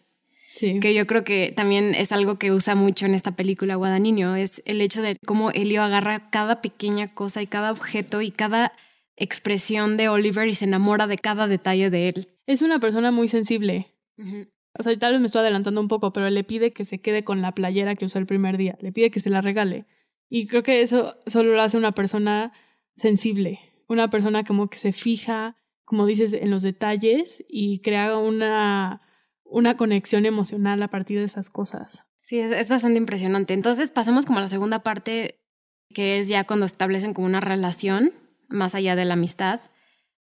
Que yo creo que también es algo que usa mucho en esta película Guadagnino, es el hecho de cómo Elio agarra cada pequeña cosa y cada objeto y cada expresión de Oliver y se enamora de cada detalle de él. Es una persona muy sensible. O sea, tal vez me estoy adelantando un poco, pero le pide que se quede con la playera que usó el primer día, le pide que se la regale. Y creo que eso solo lo hace una persona sensible, una persona como que se fija, como dices, en los detalles y crea una una conexión emocional a partir de esas cosas. Sí, es, bastante impresionante. Entonces pasamos como a la segunda parte, que es ya cuando establecen como una relación más allá de la amistad,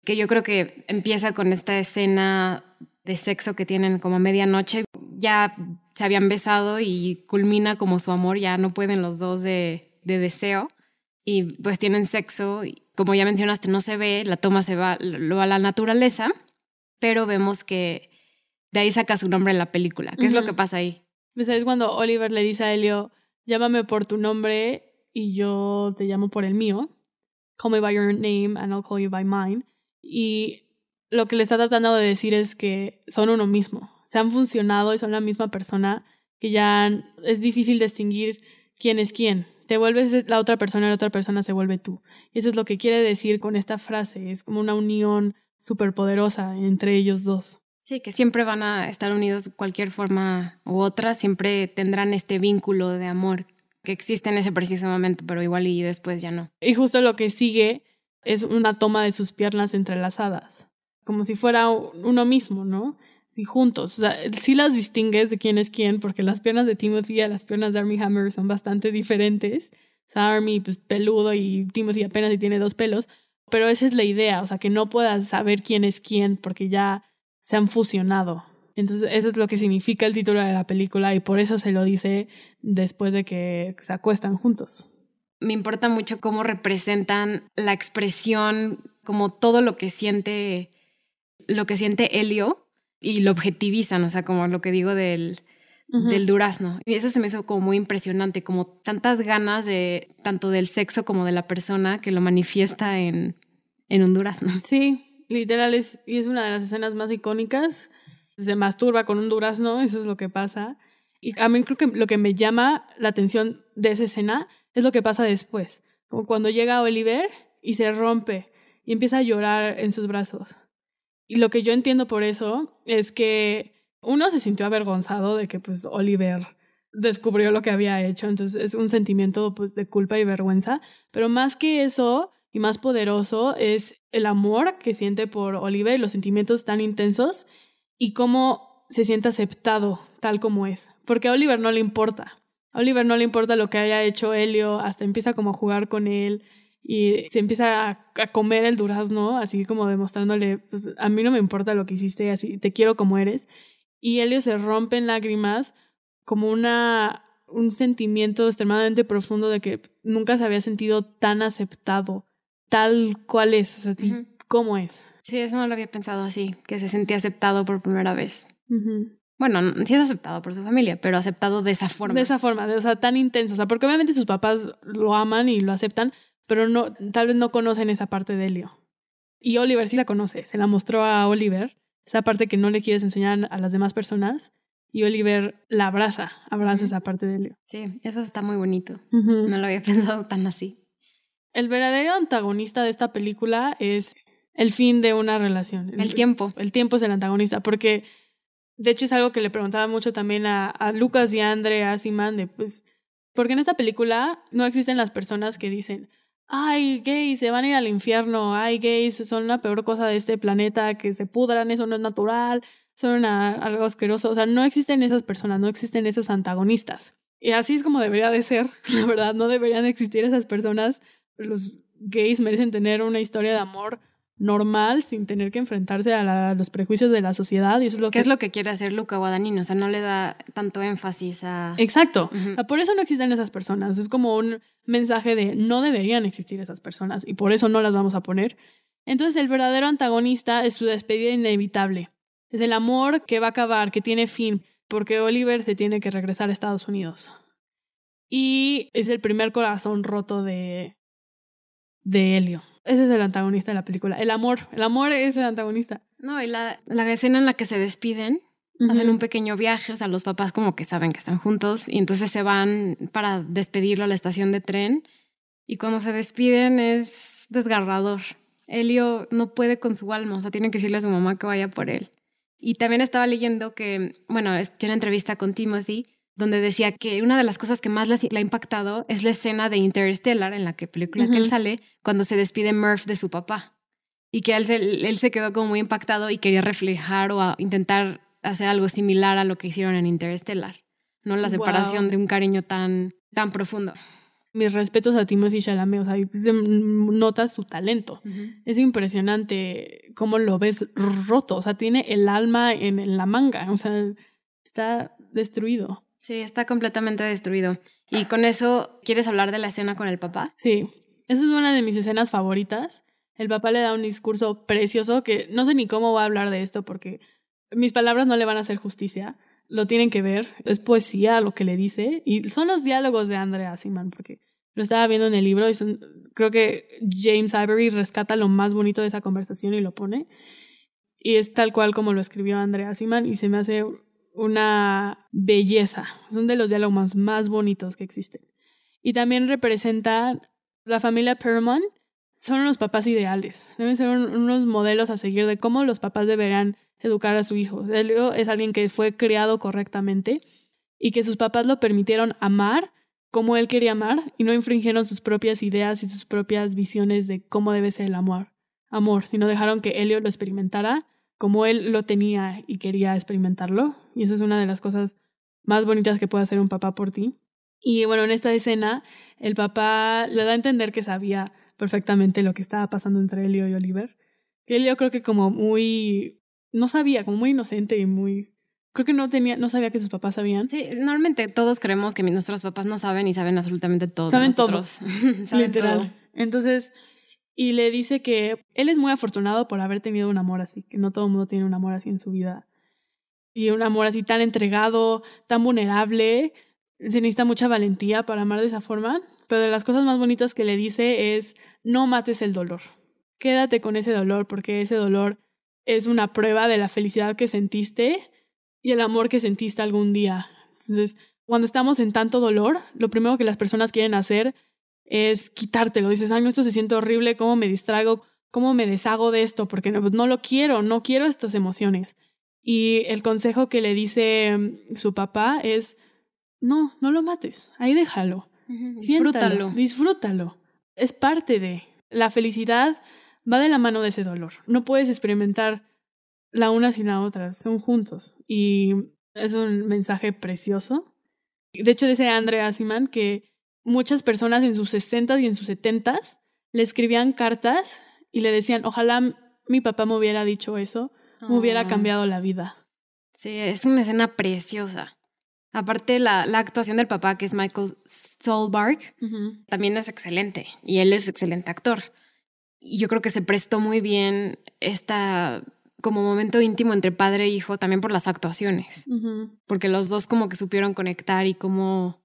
que yo creo que empieza con esta escena de sexo que tienen como a medianoche. Ya se habían besado y culmina como su amor, ya no pueden los dos de, de deseo y pues tienen sexo. Y como ya mencionaste, no se ve, la toma se va lo a la naturaleza, pero vemos que de ahí saca su nombre en la película. ¿Qué es lo que pasa ahí? Pues es cuando Oliver le dice a Elio, llámame por tu nombre y yo te llamo por el mío. Call me by your name and I'll call you by mine. Y lo que le está tratando de decir es que son uno mismo. Se han funcionado y son la misma persona que ya es difícil distinguir quién es quién. Te vuelves la otra persona y la otra persona se vuelve tú. Y eso es lo que quiere decir con esta frase. Es como una unión superpoderosa entre ellos dos. Sí, que siempre van a estar unidos de cualquier forma u otra, siempre tendrán este vínculo de amor que existe en ese preciso momento, pero igual y después ya no. Y justo lo que sigue es una toma de sus piernas entrelazadas, como si fuera uno mismo, ¿no? Sí, juntos. O sea, sí las distingues de quién es quién, porque las piernas de Timothy y las piernas de Army Hammer son bastante diferentes. O sea, Army, pues peludo y Timothy apenas y tiene dos pelos. Pero esa es la idea, o sea, que no puedas saber quién es quién, porque ya se han fusionado. Entonces, eso es lo que significa el título de la película y por eso se lo dice después de que se acuestan juntos. Me importa mucho cómo representan la expresión, como todo lo que siente, lo que siente Helio y lo objetivizan, o sea, como lo que digo del, del durazno. Y eso se me hizo como muy impresionante, como tantas ganas de tanto del sexo como de la persona que lo manifiesta en, en un durazno. Sí, literal es, y es una de las escenas más icónicas. Se masturba con un durazno, eso es lo que pasa. Y a mí creo que lo que me llama la atención de esa escena es lo que pasa después. Como cuando llega Oliver y se rompe y empieza a llorar en sus brazos. Y lo que yo entiendo por eso es que uno se sintió avergonzado de que pues Oliver descubrió lo que había hecho, entonces es un sentimiento pues de culpa y vergüenza, pero más que eso, y más poderoso es el amor que siente por Oliver y los sentimientos tan intensos y cómo se siente aceptado tal como es. Porque a Oliver no le importa. A Oliver no le importa lo que haya hecho Helio, hasta empieza como a jugar con él y se empieza a, comer el durazno, así como demostrándole, pues, a mí no me importa lo que hiciste, así te quiero como eres. Y Helio se rompe en lágrimas como una, un sentimiento extremadamente profundo de que nunca se había sentido tan aceptado tal cual es, o sea, cómo es. Sí, eso no lo había pensado así, que se sentía aceptado por primera vez. Bueno, sí es aceptado por su familia, pero aceptado de esa forma. De esa forma, o sea, tan intenso. O sea, porque obviamente sus papás lo aman y lo aceptan, pero no, tal vez no conocen esa parte de Elio. Y Oliver sí la conoce, se la mostró a Oliver, esa parte que no le quieres enseñar a las demás personas, y Oliver la abraza, abraza esa parte de Elio. Sí, eso está muy bonito. No lo había pensado tan así. El verdadero antagonista de esta película es el fin de una relación. El, tiempo. El tiempo es el antagonista, porque de hecho es algo que le preguntaba mucho también a, Lucas y a Andre, a Simán, pues, porque en esta película no existen las personas que dicen, ay, gays, se van a ir al infierno, ay, gays, son la peor cosa de este planeta, que se pudran, eso no es natural, son algo asqueroso. O sea, no existen esas personas, no existen esos antagonistas. Y así es como debería de ser, la verdad, no deberían existir esas personas los gays merecen tener una historia de amor normal sin tener que enfrentarse a, los prejuicios de la sociedad y eso es lo que... es lo que quiere hacer Luca Guadagnino? O sea, no le da tanto énfasis a... Exacto. por eso no existen esas personas. Es como un mensaje de no deberían existir esas personas y por eso no las vamos a poner. Entonces el verdadero antagonista es su despedida inevitable. Es el amor que va a acabar, que tiene fin, porque Oliver se tiene que regresar a Estados Unidos. Y es el primer corazón roto de, de Helio. Ese es el antagonista de la película. El amor. El amor es el antagonista. No, y la, la escena en la que se despiden, hacen un pequeño viaje, o sea, los papás como que saben que están juntos y entonces se van para despedirlo a la estación de tren y cuando se despiden es desgarrador. Helio no puede con su alma, o sea, tiene que decirle a su mamá que vaya por él. Y también estaba leyendo que, bueno, escuché una entrevista con Timothy donde decía que una de las cosas que más le, ha impactado es la escena de Interstellar, en la que película que él sale, cuando se despide Murph de su papá. Y que él se, él se quedó como muy impactado y quería reflejar o intentar hacer algo similar a lo que hicieron en Interstellar. ¿no? La separación de un cariño tan, tan profundo. Mis respetos a Timothy Chalamet, o sea, notas su talento. Es impresionante cómo lo ves roto, o sea, tiene el alma en, en la manga, o sea, está destruido. Sí, está completamente destruido. Y con eso, ¿quieres hablar de la escena con el papá? Sí, esa es una de mis escenas favoritas. El papá le da un discurso precioso que no sé ni cómo voy a hablar de esto porque mis palabras no le van a hacer justicia. lo tienen que ver. Es poesía lo que le dice. Y son los diálogos de Andrea Siman, porque lo estaba viendo en el libro y son, creo que James Ivory rescata lo más bonito de esa conversación y lo pone. Y es tal cual como lo escribió Andrea Siman y se me hace una belleza. Son de los diálogos más, bonitos que existen. Y también representa la familia Perman. Son los papás ideales. Deben ser unos modelos a seguir de cómo los papás deberán educar a su hijo. Elio es alguien que fue criado correctamente y que sus papás lo permitieron amar como él quería amar y no infringieron sus propias ideas y sus propias visiones de cómo debe ser el amor, amor, sino dejaron que Elio lo experimentara como él lo tenía y quería experimentarlo. Y esa es una de las cosas más bonitas que puede hacer un papá por ti. Y bueno, en esta escena, el papá le da a entender que sabía perfectamente lo que estaba pasando entre Elio y Oliver. Que Elio creo que como muy no sabía, como muy inocente y muy... Creo que no tenía, no sabía que sus papás sabían. Sí, normalmente todos creemos que nuestros papás no saben y saben absolutamente todo. Saben todos. saben Literal. Entonces, y le dice que él es muy afortunado por haber tenido un amor así, que no todo mundo tiene un amor así en su vida. Y un amor así tan entregado, tan vulnerable. Se necesita mucha valentía para amar de esa forma. Pero de las cosas más bonitas que le dice es, no mates el dolor. Quédate con ese dolor porque ese dolor es una prueba de la felicidad que sentiste y el amor que sentiste algún día. Entonces, cuando estamos en tanto dolor, lo primero que las personas quieren hacer es quitártelo. Dices, ay, no, esto se siente horrible, ¿cómo me distraigo? ¿Cómo me deshago de esto? Porque no, no lo quiero, no quiero estas emociones. Y el consejo que le dice mm, su papá es, no, no lo mates, ahí déjalo. disfrútalo. Disfrútalo. Es parte de la felicidad va de la mano de ese dolor. No puedes experimentar la una sin la otra, son juntos. Y es un mensaje precioso. De hecho, dice Andrea Asiman que muchas personas en sus 60 y en sus 70 le escribían cartas y le decían, ojalá mi papá me hubiera dicho eso, me hubiera ah. cambiado la vida. Sí, es una escena preciosa. Aparte, la, la actuación del papá, que es Michael Stolbarg, también es excelente y él es excelente actor yo creo que se prestó muy bien esta como momento íntimo entre padre e hijo también por las actuaciones, porque los dos como que supieron conectar y cómo,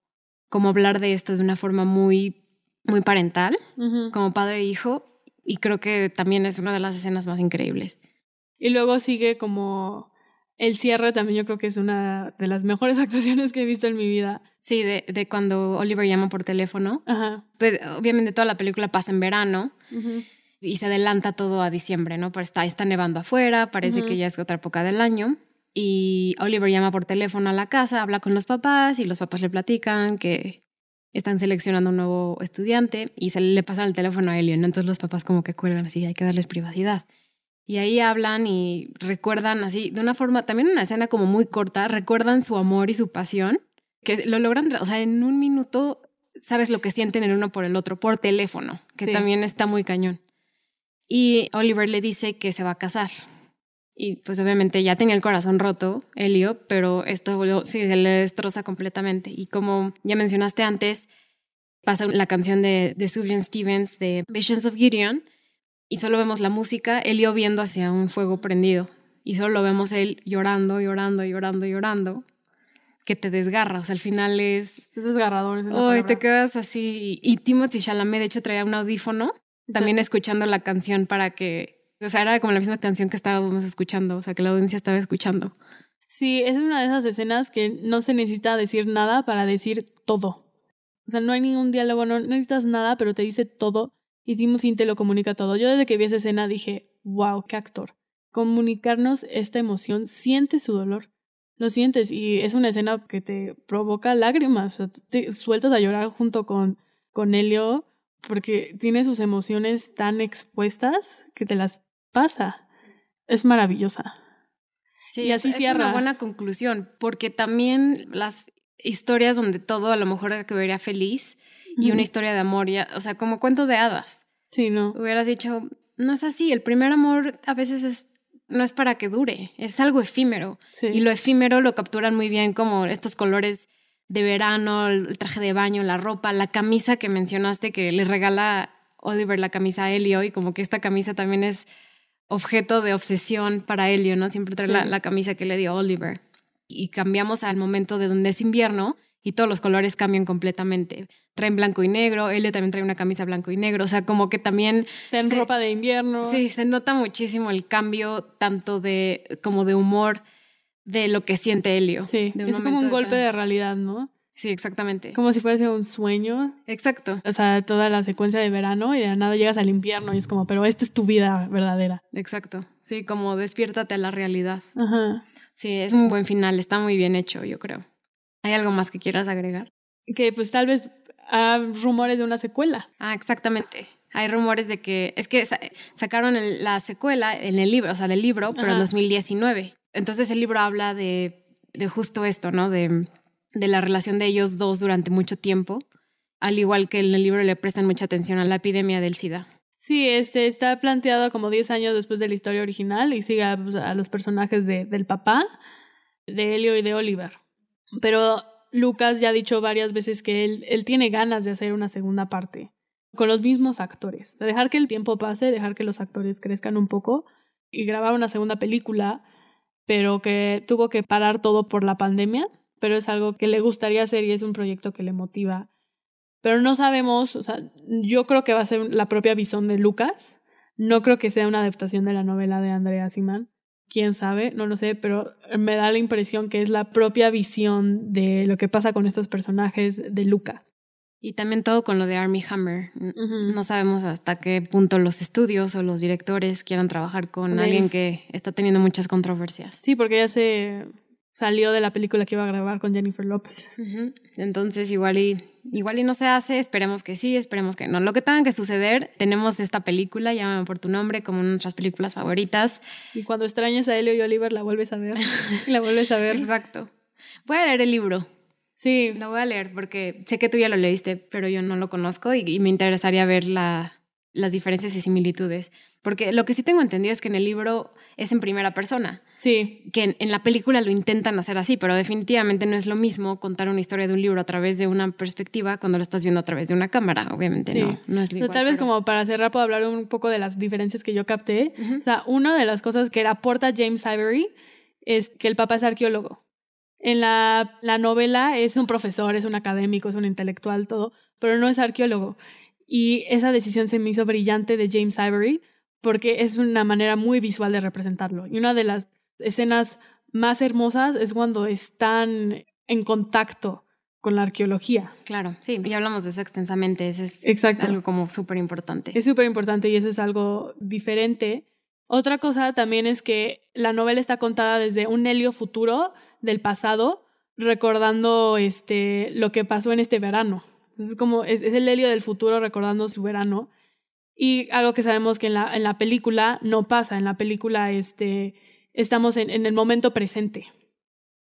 cómo hablar de esto de una forma muy, muy parental, como padre e hijo, y creo que también es una de las escenas más increíbles. Y luego sigue como el cierre también yo creo que es una de las mejores actuaciones que he visto en mi vida. Sí, de, de cuando Oliver llama por teléfono. Pues obviamente toda la película pasa en verano y se adelanta todo a diciembre, ¿no? Pero está, está nevando afuera, parece que ya es otra época del año. Y Oliver llama por teléfono a la casa, habla con los papás y los papás le platican que están seleccionando un nuevo estudiante y se le pasa el teléfono a Elio, ¿no? Entonces los papás como que cuelgan así, hay que darles privacidad. Y ahí hablan y recuerdan así, de una forma, también una escena como muy corta, recuerdan su amor y su pasión, que lo logran, o sea, en un minuto sabes lo que sienten el uno por el otro, por teléfono, que también está muy cañón. Y Oliver le dice que se va a casar. Y pues obviamente ya tenía el corazón roto, Elio, pero esto sí, se le destroza completamente. Y como ya mencionaste antes, pasa la canción de, de Sufjan Stevens de Visions of Gideon y solo vemos la música, Elio viendo hacia un fuego prendido. Y solo lo vemos él llorando, llorando, llorando, llorando, que te desgarra. O sea, al final es... Es desgarrador. Hoy te quedas así. Y Timothy Chalamet, de hecho, traía un audífono también escuchando la canción para que, o sea, era como la misma canción que estábamos escuchando, o sea, que la audiencia estaba escuchando. Sí, es una de esas escenas que no se necesita decir nada para decir todo. O sea, no hay ningún diálogo, no necesitas nada, pero te dice todo y Timothy te lo comunica todo. Yo desde que vi esa escena dije, wow, qué actor. Comunicarnos esta emoción, sientes su dolor, lo sientes y es una escena que te provoca lágrimas, o sea, te sueltas a llorar junto con, con Helio porque tiene sus emociones tan expuestas que te las pasa. Es maravillosa. Sí, y así es, cierra. Es una buena conclusión, porque también las historias donde todo a lo mejor vería feliz y una historia de amor, ya, o sea, como cuento de hadas. Sí, ¿no? Hubieras dicho, no es así, el primer amor a veces es, no es para que dure, es algo efímero. Y lo efímero lo capturan muy bien como estos colores de verano, el traje de baño, la ropa, la camisa que mencionaste que le regala Oliver la camisa a Elio y como que esta camisa también es objeto de obsesión para Elio, ¿no? Siempre trae la, camisa que le dio Oliver. y cambiamos al momento de donde es invierno y todos los colores cambian completamente. Traen blanco y negro, Elio también trae una camisa blanco y negro, o sea, como que también... En ropa de invierno. Sí, se nota muchísimo el cambio tanto de como de humor de lo que siente Helio. Sí, es como un golpe de realidad, ¿no? Sí, exactamente. Como si fuese un sueño. Exacto. O sea, toda la secuencia de verano y de nada llegas al invierno y es como, pero esta es tu vida verdadera. Exacto. Sí, como despiértate a la realidad. Ajá. Sí, es un buen final, está muy bien hecho, yo creo. ¿Hay algo más que quieras agregar? Que pues tal vez hay rumores de una secuela. Ah, exactamente. Hay rumores de que es que sacaron la secuela en el libro, o sea, del libro, pero en 2019. Entonces el libro habla de, de justo esto, ¿no? De, de la relación de ellos dos durante mucho tiempo, al igual que en el libro le prestan mucha atención a la epidemia del SIDA. Sí, este está planteado como 10 años después de la historia original y sigue a, pues, los personajes de, del papá, de Helio y de Oliver. Pero Lucas ya ha dicho varias veces que él, él tiene ganas de hacer una segunda parte con los mismos actores. Dejar que el tiempo pase, dejar que los actores crezcan un poco y grabar una segunda película, pero que tuvo que parar todo por la pandemia, pero es algo que le gustaría hacer y es un proyecto que le motiva. Pero no sabemos, o sea, yo creo que va a ser la propia visión de Lucas. No creo que sea una adaptación de la novela de Andrea Simán quién sabe, no lo sé, pero me da la impresión que es la propia visión de lo que pasa con estos personajes de Luca. Y también todo con lo de Army Hammer. No sabemos hasta qué punto los estudios o los directores quieran trabajar con alguien que está teniendo muchas controversias. Sí, porque ya se salió de la película que iba a grabar con Jennifer López. Entonces, igual y, igual y no se hace, esperemos que sí, esperemos que no. Lo que tenga que suceder, tenemos esta película, Llámame por tu nombre, como nuestras películas favoritas. Y cuando extrañes a Elio y Oliver, la vuelves a ver. la vuelves a ver. Exacto. Voy a leer el libro. Sí. Lo voy a leer porque sé que tú ya lo leíste, pero yo no lo conozco y, y me interesaría ver la, las diferencias y similitudes. Porque lo que sí tengo entendido es que en el libro es en primera persona. Sí. Que en, la película lo intentan hacer así, pero definitivamente no es lo mismo contar una historia de un libro a través de una perspectiva cuando lo estás viendo a través de una cámara. Obviamente no, no es igual. Tal vez como para cerrar puedo hablar un poco de las diferencias que yo capté. O sea, una de las cosas que aporta James Ivory es que el papá es arqueólogo. En la, la novela es un profesor, es un académico, es un intelectual, todo, pero no es arqueólogo. Y esa decisión se me hizo brillante de James Ivory porque es una manera muy visual de representarlo. Y una de las escenas más hermosas es cuando están en contacto con la arqueología. Claro, sí, ya hablamos de eso extensamente, eso es Exacto. algo como súper importante. Es súper importante y eso es algo diferente. Otra cosa también es que la novela está contada desde un helio futuro del pasado, recordando este, lo que pasó en este verano. Entonces, es como es, el Helio del futuro recordando su verano. Y algo que sabemos que en la, en la película no pasa. En la película este, estamos en, en el momento presente.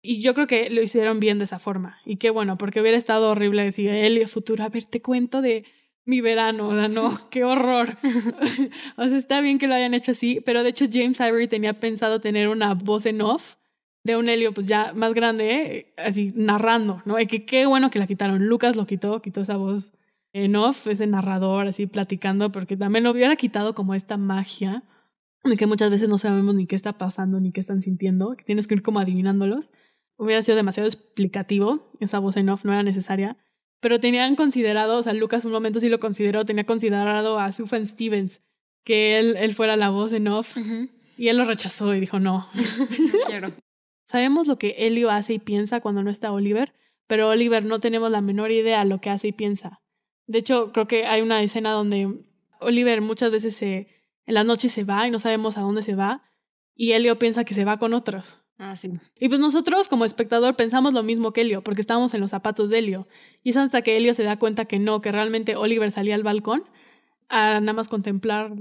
Y yo creo que lo hicieron bien de esa forma. Y qué bueno, porque hubiera estado horrible decir, Helio futuro, a ver, te cuento de mi verano, o sea, no, qué horror. o sea, está bien que lo hayan hecho así, pero de hecho James Ivory tenía pensado tener una voz en off de un Helio pues ya más grande, ¿eh? así narrando, ¿no? Y que qué bueno que la quitaron. Lucas lo quitó, quitó esa voz en off, ese narrador así platicando, porque también lo hubiera quitado como esta magia de que muchas veces no sabemos ni qué está pasando ni qué están sintiendo, que tienes que ir como adivinándolos. Hubiera sido demasiado explicativo, esa voz en off no era necesaria, pero tenían considerado, o sea, Lucas un momento sí lo consideró, tenía considerado a Sufjan Stevens, que él, él fuera la voz en off, y él lo rechazó y dijo no. Claro. Sabemos lo que Elio hace y piensa cuando no está Oliver, pero Oliver no tenemos la menor idea lo que hace y piensa. De hecho, creo que hay una escena donde Oliver muchas veces se, en las noches se va y no sabemos a dónde se va, y Elio piensa que se va con otros. Ah, sí. Y pues nosotros como espectador pensamos lo mismo que Elio, porque estábamos en los zapatos de Elio. Y es hasta que Elio se da cuenta que no, que realmente Oliver salía al balcón a nada más contemplar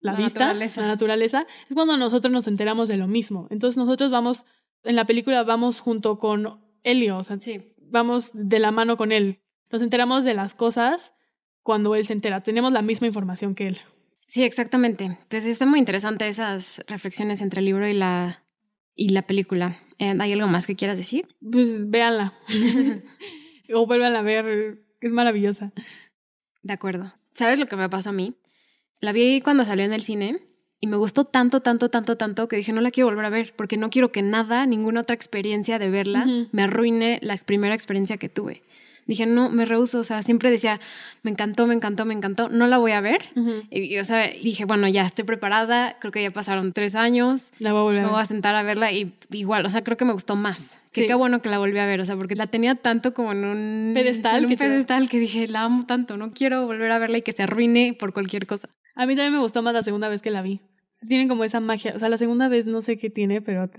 la, La vista, naturaleza. la naturaleza, es cuando nosotros nos enteramos de lo mismo. Entonces nosotros vamos, en la película vamos junto con Elio, o sea, Sí. vamos de la mano con él. Nos enteramos de las cosas cuando él se entera. Tenemos la misma información que él. Sí, exactamente. Pues está muy interesante esas reflexiones entre el libro y la, y la película. Eh, ¿Hay algo más que quieras decir? Pues véanla. o vuelvan a ver, es maravillosa. De acuerdo. ¿Sabes lo que me pasó a mí? La vi cuando salió en el cine y me gustó tanto, tanto, tanto, tanto que dije, no la quiero volver a ver porque no quiero que nada, ninguna otra experiencia de verla me arruine la primera experiencia que tuve. Dije, no, me rehuso, o sea, siempre decía, me encantó, me encantó, me encantó, no la voy a ver. y, o sea, dije, bueno, ya estoy preparada, creo que ya pasaron tres años, la voy a volver me voy a sentar a verla y igual, o sea, creo que me gustó más. Que qué bueno que la volví a ver, o sea, porque la tenía tanto como en un pedestal, un pedestal que dije, la amo tanto, no quiero volver a verla y que se arruine por cualquier cosa. A mí también me gustó más la segunda vez que la vi. Tienen como esa magia, o sea, la segunda vez no sé qué tiene, pero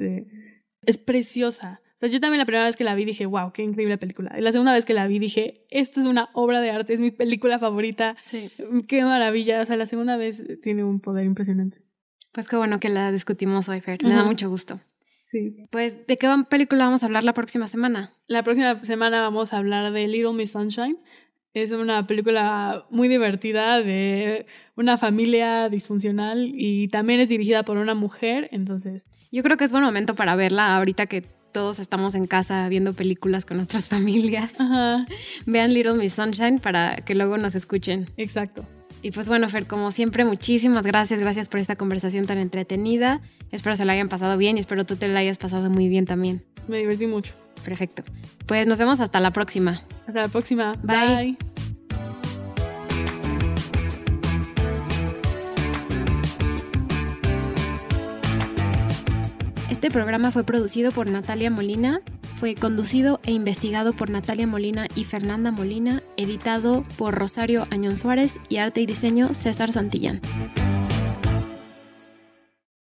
es preciosa sea, yo también la primera vez que la vi dije, wow, qué increíble película. Y la segunda vez que la vi dije, esto es una obra de arte, es mi película favorita. Sí. Qué maravilla. O sea, la segunda vez tiene un poder impresionante. Pues qué bueno que la discutimos hoy, Fer. Me da mucho gusto. Sí. Pues, ¿de qué película vamos a hablar la próxima semana? La próxima semana vamos a hablar de Little Miss Sunshine. Es una película muy divertida de una familia disfuncional y también es dirigida por una mujer, entonces... Yo creo que es buen momento para verla ahorita que todos estamos en casa viendo películas con nuestras familias. Vean Little Miss Sunshine para que luego nos escuchen. Exacto. Y pues bueno, Fer, como siempre, muchísimas gracias. Gracias por esta conversación tan entretenida. Espero se la hayan pasado bien y espero tú te la hayas pasado muy bien también. Me divertí mucho. Perfecto. Pues nos vemos hasta la próxima. Hasta la próxima. Bye. Este programa fue producido por Natalia Molina, fue conducido e investigado por Natalia Molina y Fernanda Molina, editado por Rosario Añón Suárez y arte y diseño César Santillán.